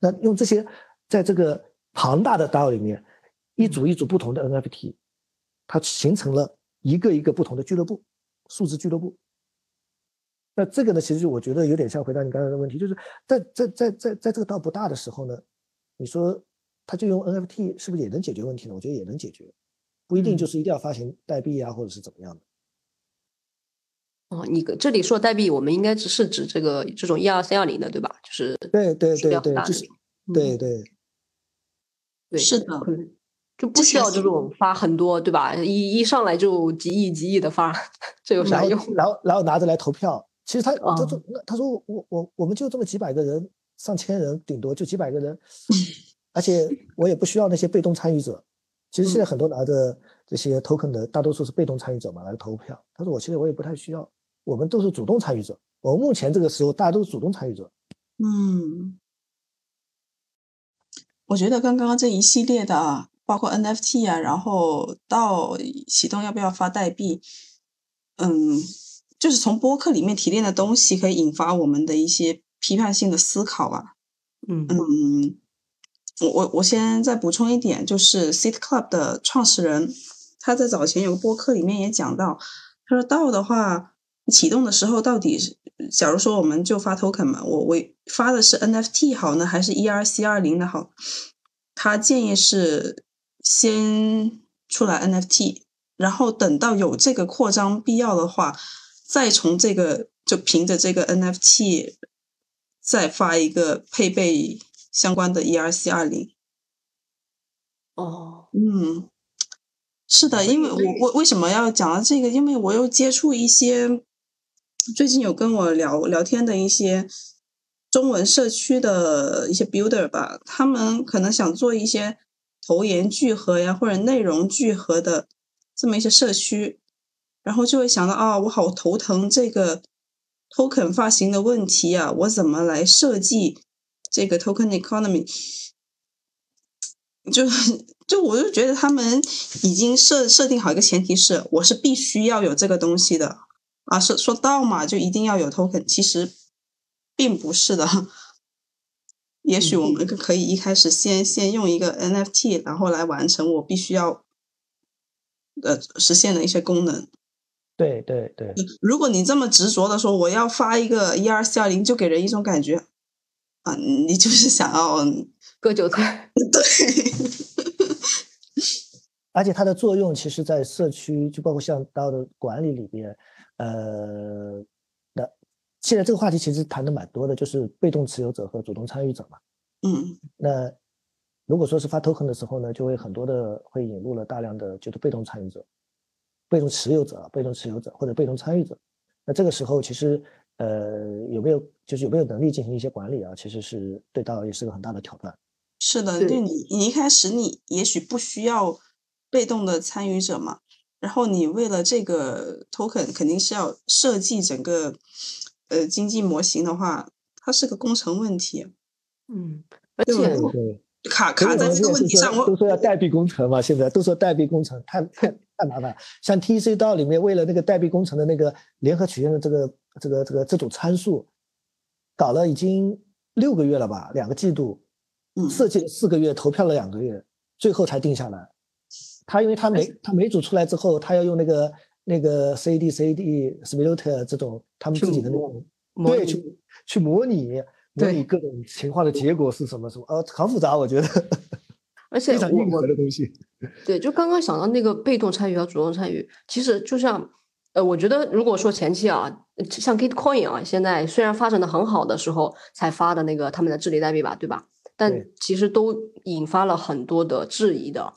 那用这些在这个庞大的 DAO 里面，一组一组不同的 NFT，它形成了一个一个不同的俱乐部。数字俱乐部，那这个呢，其实我觉得有点像回答你刚才的问题，就是在在在在在这个道不大的时候呢，你说他就用 NFT 是不是也能解决问题呢？我觉得也能解决，不一定就是一定要发行代币啊，或者是怎么样的。哦，你这里说代币，我们应该只是指这个这种一二三二零的，对吧？就是对对对对，就是对对对，是的。就不需要这种发很多，对吧？一一上来就几亿几亿的发，这有啥用？然后然后拿着来投票。其实他他说他说我我我们就这么几百个人，上千人顶多就几百个人，而且我也不需要那些被动参与者。其实现在很多拿着这些 token 的大多数是被动参与者嘛，来投票。他说我其实我也不太需要，我们都是主动参与者。我们目前这个时候大家都是主动参与者。嗯，我觉得刚刚这一系列的。包括 NFT 啊，然后到启动要不要发代币，嗯，就是从播客里面提炼的东西，可以引发我们的一些批判性的思考吧。嗯嗯，我我我先再补充一点，就是 Seed Club 的创始人，他在早前有个播客里面也讲到，他说到的话，启动的时候到底是，假如说我们就发 token 嘛，我我发的是 NFT 好呢，还是 ERC 二零的好？他建议是。先出来 NFT，然后等到有这个扩张必要的话，再从这个就凭着这个 NFT 再发一个配备相关的 ERC 二零。哦，嗯，是的，因为我我为什么要讲到这个？因为我又接触一些最近有跟我聊聊天的一些中文社区的一些 builder 吧，他们可能想做一些。投研聚合呀，或者内容聚合的这么一些社区，然后就会想到啊，我好头疼这个 token 发行的问题啊，我怎么来设计这个 token economy？就就我就觉得他们已经设设定好一个前提是，我是必须要有这个东西的啊，说说到嘛，就一定要有 token，其实并不是的。也许我们可以一开始先先用一个 NFT，然后来完成我必须要呃实现的一些功能。对对对。如果你这么执着的说我要发一个一二四二零，就给人一种感觉啊，你就是想要 割韭菜。对。而且它的作用，其实，在社区，就包括像到的管理里边，呃。现在这个话题其实谈的蛮多的，就是被动持有者和主动参与者嘛。嗯，那如果说是发 token 的时候呢，就会很多的会引入了大量的就是被动参与者、被动持有者、被动持有者或者被动参与者。那这个时候其实呃有没有就是有没有能力进行一些管理啊？其实是对到也是个很大的挑战。是的，对你你一开始你也许不需要被动的参与者嘛，然后你为了这个 token 肯定是要设计整个。呃，经济模型的话，它是个工程问题。嗯，而且卡卡在这个问题上，都说要代币工程嘛，现在都说代币工程太太太麻烦。像 T C 道里面，为了那个代币工程的那个联合曲线的这个这个这个这组参数，搞了已经六个月了吧，两个季度，设计了四个月，投票了两个月，最后才定下来。他因为他每他每组出来之后，他要用那个。那个 C D C D s p i l t 这种他们自己的那种对去去模拟模拟各种情况的结果是什么什么呃好复杂我觉得，而且非常硬核的东西。对，就刚刚想到那个被动参与和主动参与，其实就像呃，我觉得如果说前期啊，像 Gitcoin 啊，现在虽然发展的很好的时候才发的那个他们的治理代币吧，对吧？但其实都引发了很多的质疑的，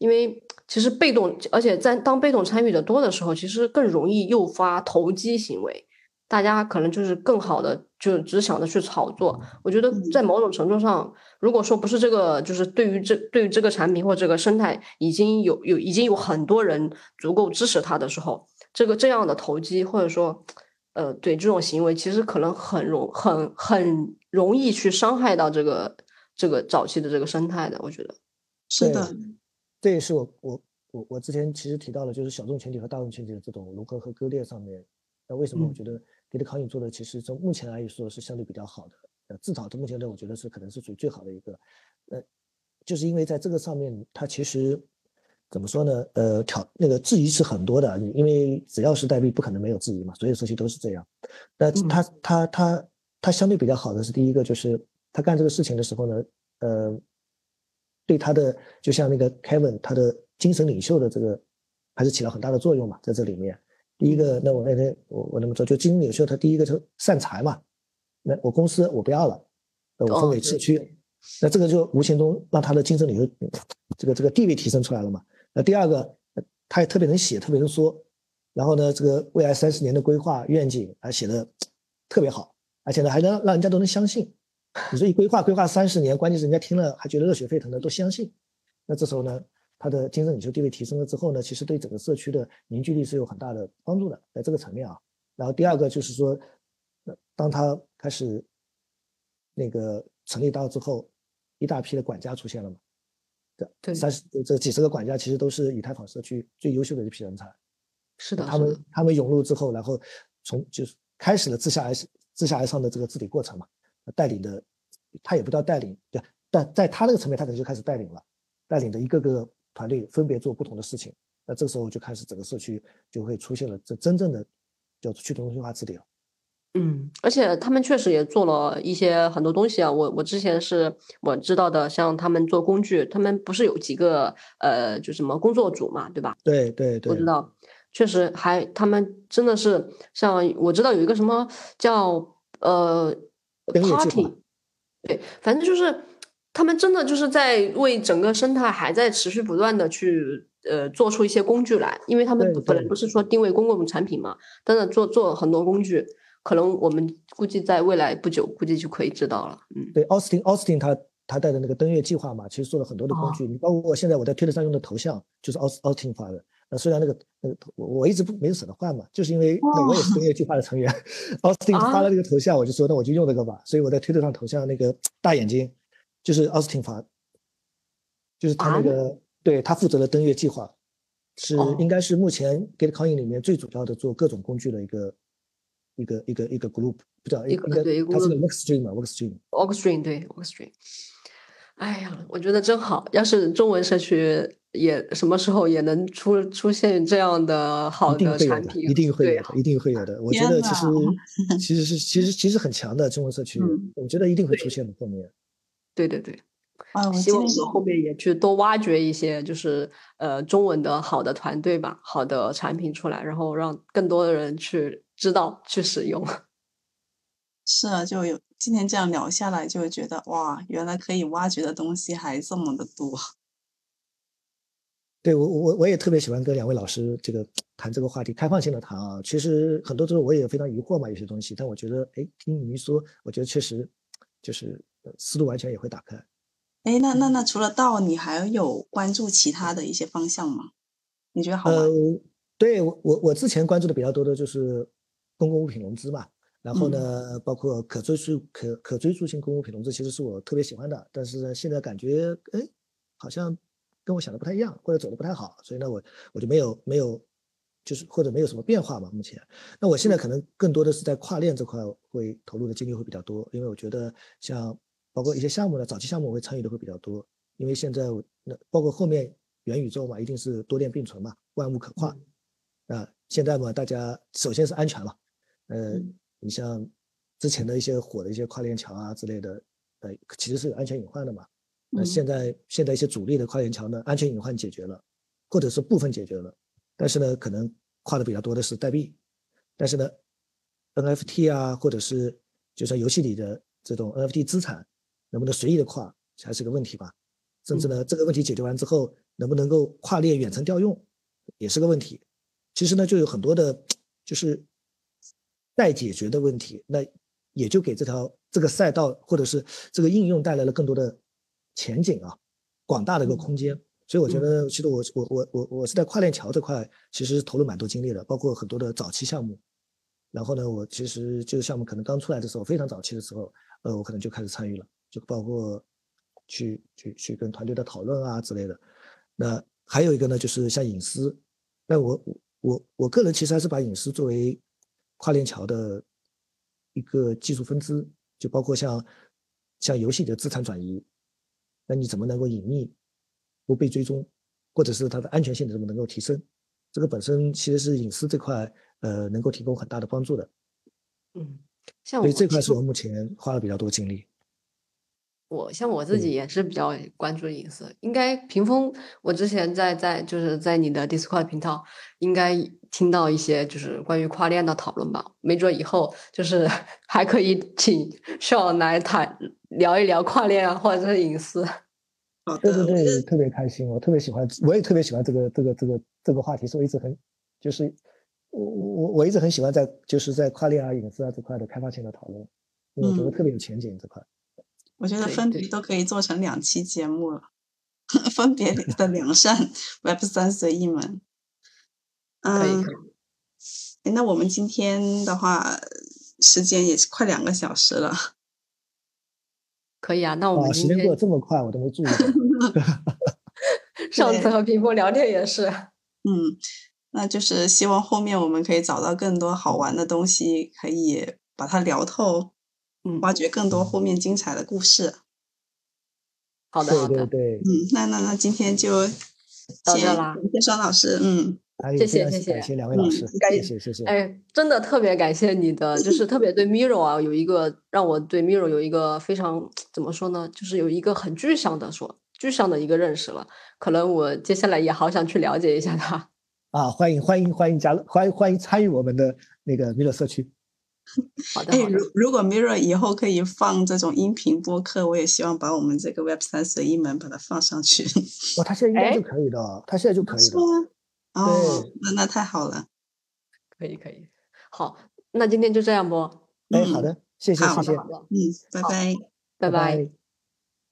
因为其实被动，而且在当被动参与的多的时候，其实更容易诱发投机行为。大家可能就是更好的，就只想着去炒作。我觉得在某种程度上，如果说不是这个，就是对于这对于这个产品或这个生态已经有有已经有很多人足够支持它的时候，这个这样的投机或者说，呃，对这种行为，其实可能很容很很容易去伤害到这个这个早期的这个生态的。我觉得是的，这也是我我我我之前其实提到了，就是小众群体和大众群体的这种融合和割裂上面。那为什么我觉得？Bitcoin 做的其实从目前来说是相对比较好的，呃，至少到目前的我觉得是可能是属于最好的一个，呃，就是因为在这个上面，它其实怎么说呢？呃，挑那个质疑是很多的，因为只要是代币，不可能没有质疑嘛，所有事情都是这样。那它它它它相对比较好的是第一个，就是他干这个事情的时候呢，呃，对他的就像那个 Kevin 他的精神领袖的这个还是起了很大的作用嘛，在这里面。第一个，那我那天我我那么说，就精神领袖，他第一个就善财嘛。那我公司我不要了，我分给社区，那这个就无形中让他的精神领袖这个这个地位提升出来了嘛。那第二个，他也特别能写，特别能说，然后呢，这个未来三十年的规划愿景还写的特别好，而且呢还能让人家都能相信。你说一规划规划三十年，关键是人家听了还觉得热血沸腾的，都相信。那这时候呢？他的精神领袖地位提升了之后呢，其实对整个社区的凝聚力是有很大的帮助的，在这个层面啊。然后第二个就是说，当他开始那个成立到之后，一大批的管家出现了嘛，对，三十这几十个管家其实都是以太坊社区最优秀的一批人才。是的，他们他们涌入之后，然后从就是开始了自下而自下而上的这个治理过程嘛，带领的他也不叫带领，对，但在他那个层面，他可能就开始带领了，带领的一个个。团队分别做不同的事情，那这时候就开始整个社区就会出现了这真正的叫做去中心化治理了。嗯，而且他们确实也做了一些很多东西啊。我我之前是我知道的，像他们做工具，他们不是有几个呃，就什么工作组嘛，对吧？对对对，我知道，确实还他们真的是像我知道有一个什么叫呃 party，对，反正就是。他们真的就是在为整个生态还在持续不断的去呃做出一些工具来，因为他们本来不是说定位公共产品嘛，真的做做很多工具，可能我们估计在未来不久估计就可以知道了。嗯，对，Austin Austin 他他带的那个登月计划嘛，其实做了很多的工具，你包括现在我在推特上用的头像就是 Austin 发的，那虽然那个那个我我一直不没舍得换嘛，就是因为那我也是登 月计划的成员，Austin 发了这个头像，我就说那我就用这个吧，所以我在推特上头像那个大眼睛。就是奥斯汀发，就是他那个，对他负责的登月计划，是应该是目前 Gitcoin 里面最主要的做各种工具的一个一个一个一个 group，不知道应该他是 Workstream 嘛？Workstream，Workstream 对 Workstream。哎呀，我觉得真好，要是中文社区也什么时候也能出出现这样的好的产品，一定会有的，一定会有的。我觉得其实 其实是其实其实很强的中文社区，我觉得一定会出现的后面。对对对，啊，希望我们后面也去多挖掘一些，就是呃中文的好的团队吧，好的产品出来，然后让更多的人去知道去使用。是啊，就有今天这样聊下来，就会觉得哇，原来可以挖掘的东西还这么的多。对我我我也特别喜欢跟两位老师这个谈这个话题，开放性的谈啊。其实很多时候我也非常疑惑嘛，有些东西，但我觉得哎，听你一说，我觉得确实就是。思路完全也会打开。哎，那那那除了道，你还有关注其他的一些方向吗？你觉得好吗？呃，对我我我之前关注的比较多的就是公共物品融资嘛，然后呢，包括可追溯可可追溯性公共物品融资，其实是我特别喜欢的。但是呢，现在感觉哎，好像跟我想的不太一样，或者走的不太好，所以呢，我我就没有没有。就是或者没有什么变化嘛，目前。那我现在可能更多的是在跨链这块会投入的精力会比较多，因为我觉得像包括一些项目呢，早期项目我会参与的会比较多，因为现在那包括后面元宇宙嘛，一定是多链并存嘛，万物可跨。啊，现在嘛，大家首先是安全嘛，呃，你像之前的一些火的一些跨链桥啊之类的，呃，其实是有安全隐患的嘛。那现在现在一些主力的跨链桥呢，安全隐患解决了，或者是部分解决了。但是呢，可能跨的比较多的是代币，但是呢，NFT 啊，或者是就像游戏里的这种 NFT 资产，能不能随意的跨，还是个问题吧。甚至呢，这个问题解决完之后，能不能够跨链远程调用，也是个问题。其实呢，就有很多的，就是待解决的问题。那也就给这条这个赛道或者是这个应用带来了更多的前景啊，广大的一个空间。所以我觉得，其实我我我我我是在跨链桥这块，其实投了蛮多精力的，包括很多的早期项目。然后呢，我其实这个项目可能刚出来的时候，非常早期的时候，呃，我可能就开始参与了，就包括去去去跟团队的讨论啊之类的。那还有一个呢，就是像隐私。那我我我个人其实还是把隐私作为跨链桥的一个技术分支，就包括像像游戏的资产转移，那你怎么能够隐秘？不被追踪，或者是它的安全性怎么能够提升？这个本身其实是隐私这块，呃，能够提供很大的帮助的。嗯，像所以这块是我目前花了比较多精力。我像我自己也是比较关注隐私。应该屏风，我之前在在就是在你的 Discord 频道，应该听到一些就是关于跨链的讨论吧。没准以后就是 还可以请少来谈聊一聊跨链啊，或者是隐私。对对对，特别开心，我特别喜欢，我也特别喜欢这个这个这个这个话题，所以一直很，就是我我我一直很喜欢在就是在跨链啊、隐私啊这块的开发性的讨论，因为我觉得特别有前景这块。我觉得分别都可以做成两期节目了，分别 的良善 Web 三随意门。嗯，那我们今天的话，时间也是快两个小时了。可以啊，那我们时间过得这么快，我都没注意到。上次和屏幕聊天也是，嗯，那就是希望后面我们可以找到更多好玩的东西，可以把它聊透，嗯，挖掘更多后面精彩的故事。好的，好的，对，嗯，那那那今天就到这啦，谢谢双老师，嗯。谢谢谢谢，感谢两位老师，感谢谢谢。哎，真的特别感谢你的，就是特别对 Miro 啊，有一个让我对 Miro 有一个非常怎么说呢，就是有一个很具象的说具象的一个认识了。可能我接下来也好想去了解一下他。啊，欢迎欢迎欢迎加入，欢迎欢迎参与我们的那个 Miro 社区。好的。哎，如如果 Mirror 以后可以放这种音频播客，我也希望把我们这个 Web 三十一门把它放上去。哦，他现在应该就可以的，他现在就可以的。哦，那那太好了，可以可以，好，那今天就这样不？哎，好的，谢谢谢谢，嗯，拜拜，拜拜。